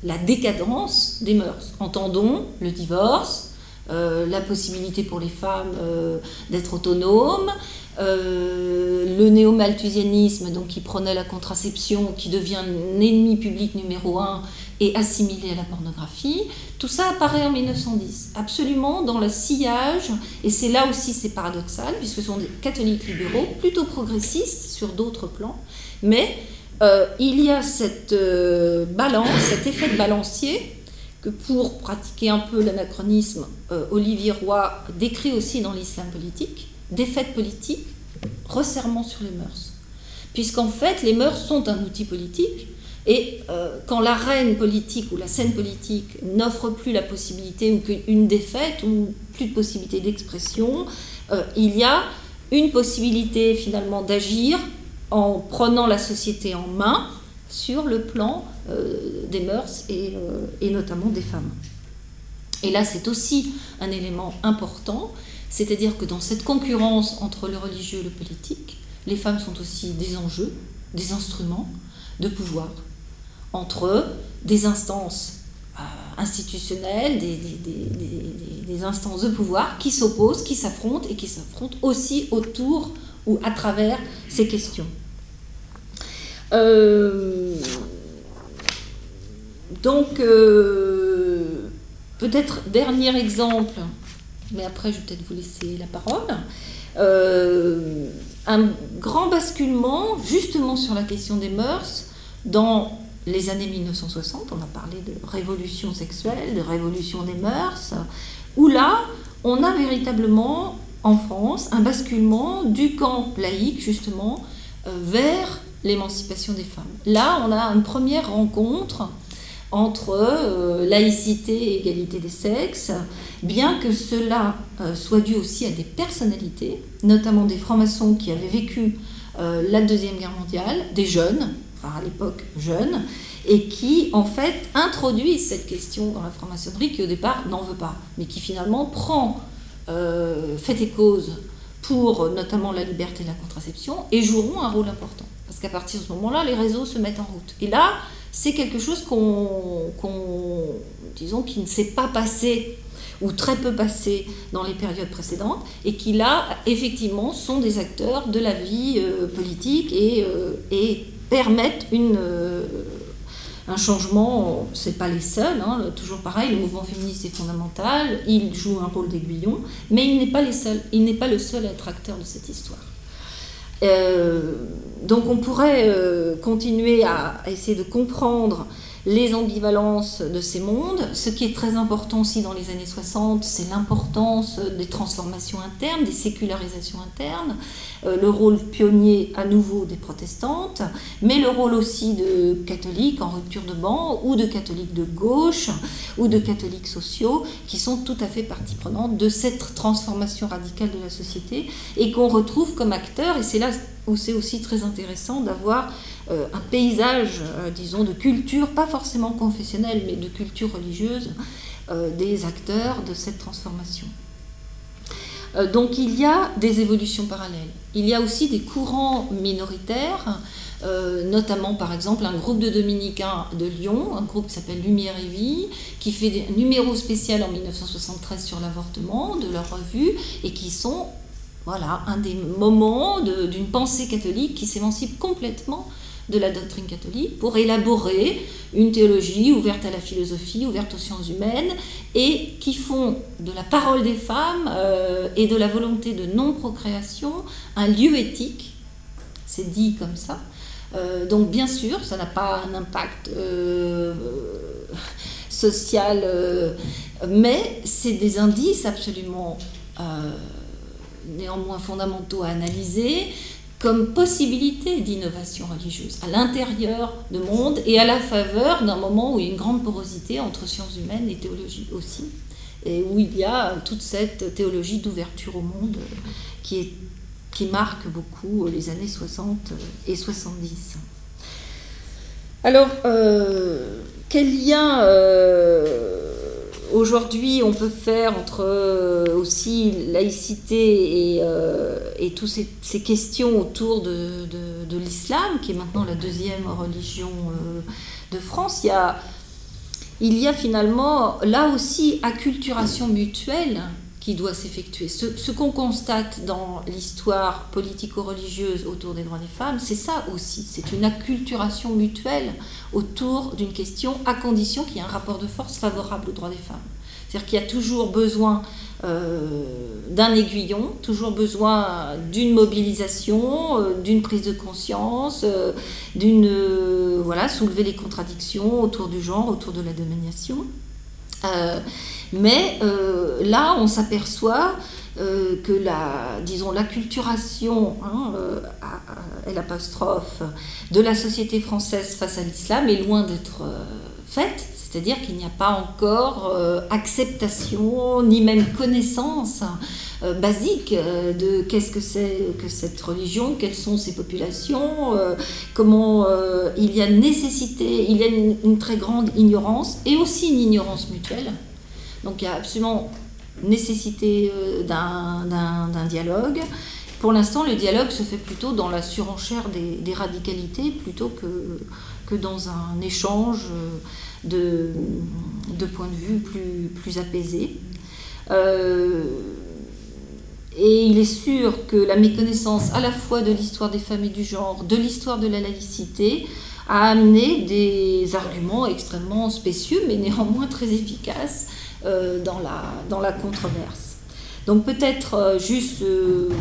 la décadence des mœurs. Entendons le divorce, euh, la possibilité pour les femmes euh, d'être autonomes, euh, le néo-malthusianisme, donc qui prenait la contraception, qui devient un ennemi public numéro un et assimilé à la pornographie, tout ça apparaît en 1910, absolument dans le sillage, et c'est là aussi c'est paradoxal, puisque ce sont des catholiques libéraux, plutôt progressistes sur d'autres plans, mais euh, il y a cette euh, balance, cet effet de balancier, que pour pratiquer un peu l'anachronisme, Olivier Roy décrit aussi dans l'islam politique, défaite politique, resserrement sur les mœurs. Puisqu'en fait, les mœurs sont un outil politique, et euh, quand l'arène politique ou la scène politique n'offre plus la possibilité ou qu'une défaite ou plus de possibilité d'expression, euh, il y a une possibilité finalement d'agir en prenant la société en main sur le plan euh, des mœurs et, et notamment des femmes. Et là, c'est aussi un élément important, c'est-à-dire que dans cette concurrence entre le religieux et le politique, les femmes sont aussi des enjeux, des instruments de pouvoir entre des instances euh, institutionnelles, des, instances de pouvoir qui s'opposent, qui s'affrontent et qui s'affrontent aussi autour ou à travers ces questions. Euh, donc, euh, peut-être dernier exemple, mais après je vais peut-être vous laisser la parole. Euh, un grand basculement justement sur la question des mœurs dans les années 1960, on a parlé de révolution sexuelle, de révolution des mœurs, où là, on a véritablement en France un basculement du camp laïque justement euh, vers l'émancipation des femmes. Là, on a une première rencontre entre euh, laïcité et égalité des sexes, bien que cela euh, soit dû aussi à des personnalités, notamment des francs-maçons qui avaient vécu euh, la Deuxième Guerre mondiale, des jeunes, enfin à l'époque jeunes, et qui en fait introduisent cette question dans la franc-maçonnerie qui au départ n'en veut pas, mais qui finalement prend fait et cause pour notamment la liberté de la contraception et joueront un rôle important. Parce qu'à partir de ce moment-là, les réseaux se mettent en route. Et là, c'est quelque chose qu'on, disons, qui ne s'est pas passé ou très peu passé dans les périodes précédentes, et qui là, effectivement, sont des acteurs de la vie euh, politique et, euh, et, permettent euh, un changement. C'est pas les seuls, hein, toujours pareil, le mouvement féministe est fondamental, il joue un rôle d'aiguillon, mais il n'est pas il n'est pas le seul à être acteur de cette histoire. Donc on pourrait continuer à essayer de comprendre les ambivalences de ces mondes. Ce qui est très important aussi dans les années 60, c'est l'importance des transformations internes, des sécularisations internes, euh, le rôle pionnier à nouveau des protestantes, mais le rôle aussi de catholiques en rupture de banc, ou de catholiques de gauche, ou de catholiques sociaux, qui sont tout à fait partie prenante de cette transformation radicale de la société, et qu'on retrouve comme acteurs, et c'est là où c'est aussi très intéressant d'avoir euh, un paysage, euh, disons, de culture, pas forcément confessionnelle, mais de culture religieuse, euh, des acteurs de cette transformation. donc il y a des évolutions parallèles. Il y a aussi des courants minoritaires, notamment par exemple un groupe de dominicains de Lyon, un groupe qui s'appelle Lumière et Vie, qui fait des numéros spéciaux en 1973 sur l'avortement de leur revue et qui sont voilà, un des moments d'une pensée catholique qui s'émancipe complètement de la doctrine catholique pour élaborer une théologie ouverte à la philosophie, ouverte aux sciences humaines, et qui font de la parole des femmes euh, et de la volonté de non-procréation un lieu éthique. C'est dit comme ça. Euh, donc bien sûr, ça n'a pas un impact euh, social, mais c'est des indices absolument néanmoins fondamentaux à analyser comme possibilité d'innovation religieuse à l'intérieur de monde et à la faveur d'un moment où il y a une grande porosité entre sciences humaines et théologie aussi, et où il y a toute cette théologie d'ouverture au monde qui, marque beaucoup les années 60 et 70. Alors, euh, quel lien euh, Aujourd'hui, on peut faire entre euh, aussi laïcité et, euh, et toutes ces, questions autour de, de, l'islam, qui est maintenant la deuxième religion euh, de France. Il y, a, il y a finalement là aussi acculturation mutuelle qui doit s'effectuer. Ce, qu'on constate dans l'histoire politico-religieuse autour des droits des femmes, c'est ça aussi. C'est une acculturation mutuelle autour d'une question à condition qu'il y ait un rapport de force favorable aux droits des femmes. C'est-à-dire qu'il y a toujours besoin euh, d'un aiguillon, toujours besoin d'une mobilisation, euh, d'une prise de conscience, euh, d'une voilà soulever les contradictions autour du genre, autour de la domination. Mais là, on s'aperçoit que la, disons, l'acculturation, hein, l'apostrophe, de la société française face à l'islam est loin d'être faite. C'est-à-dire qu'il n'y a pas encore euh, acceptation ni même connaissance euh, basique euh, de qu'est-ce que c'est que cette religion, quelles sont ses populations, comment il y a nécessité, il y a une, très grande ignorance et aussi une ignorance mutuelle. Donc il y a absolument nécessité d'un dialogue. Pour l'instant, le dialogue se fait plutôt dans la surenchère des, radicalités plutôt que, que dans un échange de, de points de vue plus, plus apaisés. Euh, et il est sûr que la méconnaissance à la fois de l'histoire des femmes et du genre, de l'histoire de la laïcité, a amené des arguments extrêmement spécieux, mais néanmoins très efficaces euh, dans, la, dans la controverse. Donc peut-être euh, juste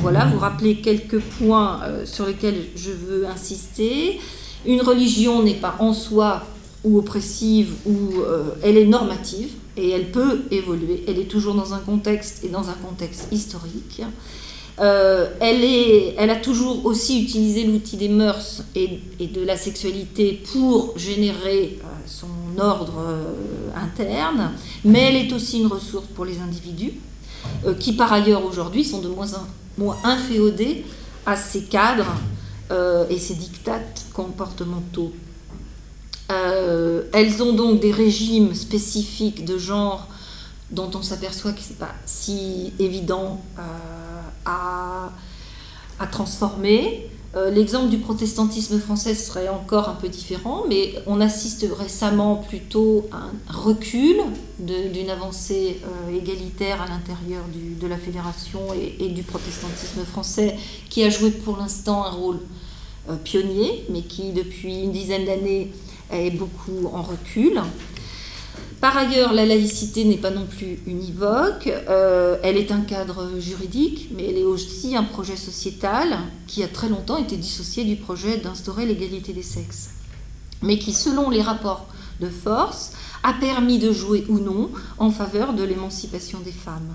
voilà, vous rappeler quelques points sur lesquels je veux insister. Une religion n'est pas en soi ou oppressive, ou euh, elle est normative et elle peut évoluer. Elle est toujours dans un contexte et dans un contexte historique. Euh, elle, est, elle a toujours aussi utilisé l'outil des mœurs et, de la sexualité pour générer euh, son ordre interne, mais elle est aussi une ressource pour les individus, qui par ailleurs aujourd'hui sont de moins en moins inféodés à ces cadres et ces dictates comportementaux Euh, elles ont donc des régimes spécifiques de genre dont on s'aperçoit que ce n'est pas si évident euh, à, transformer. Euh, l'exemple du protestantisme français serait encore un peu différent, mais on assiste récemment plutôt à un recul d'une avancée égalitaire à l'intérieur de la fédération et, du protestantisme français, qui a joué pour l'instant un rôle pionnier, mais qui depuis une dizaine d'années est beaucoup en recul. Par ailleurs, la laïcité n'est pas non plus univoque, euh, elle est un cadre juridique, mais elle est aussi un projet sociétal qui a très longtemps été dissocié du projet d'instaurer l'égalité des sexes, mais qui, selon les rapports de force, a permis de jouer ou non en faveur de l'émancipation des femmes.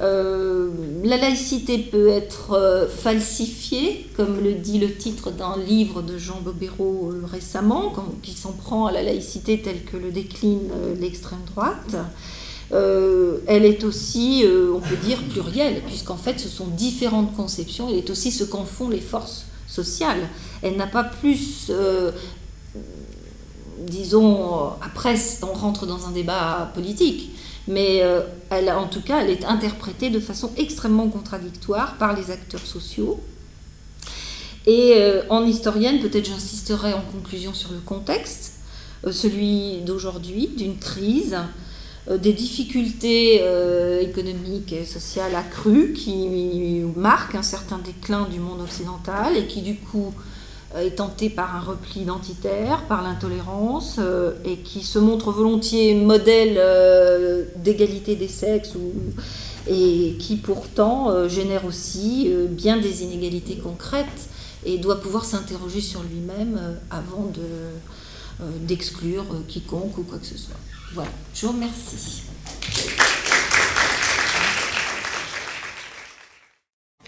Euh, la laïcité peut être euh, falsifiée, comme le dit le titre d'un livre de Jean Bobéro euh, récemment, qui s'en prend à la laïcité telle que le décline l'extrême droite. elle est aussi, on peut dire, plurielle, puisqu'en fait ce sont différentes conceptions, elle est aussi ce qu'en font les forces sociales. Elle n'a pas plus disons, après, on rentre dans un débat politique, mais euh, en tout cas, elle est interprétée de façon extrêmement contradictoire par les acteurs sociaux. Et euh, en historienne, peut-être j'insisterai en conclusion sur le contexte, euh, celui d'aujourd'hui, d'une crise, des difficultés économiques et sociales accrues qui marquent un certain déclin du monde occidental et qui du coup est tenté par un repli identitaire, par l'intolérance, euh, et qui se montre volontiers modèle euh, d'égalité des sexes, et qui pourtant génère aussi bien des inégalités concrètes et doit pouvoir s'interroger sur lui-même avant d'exclure quiconque ou quoi que ce soit. Voilà, je vous remercie.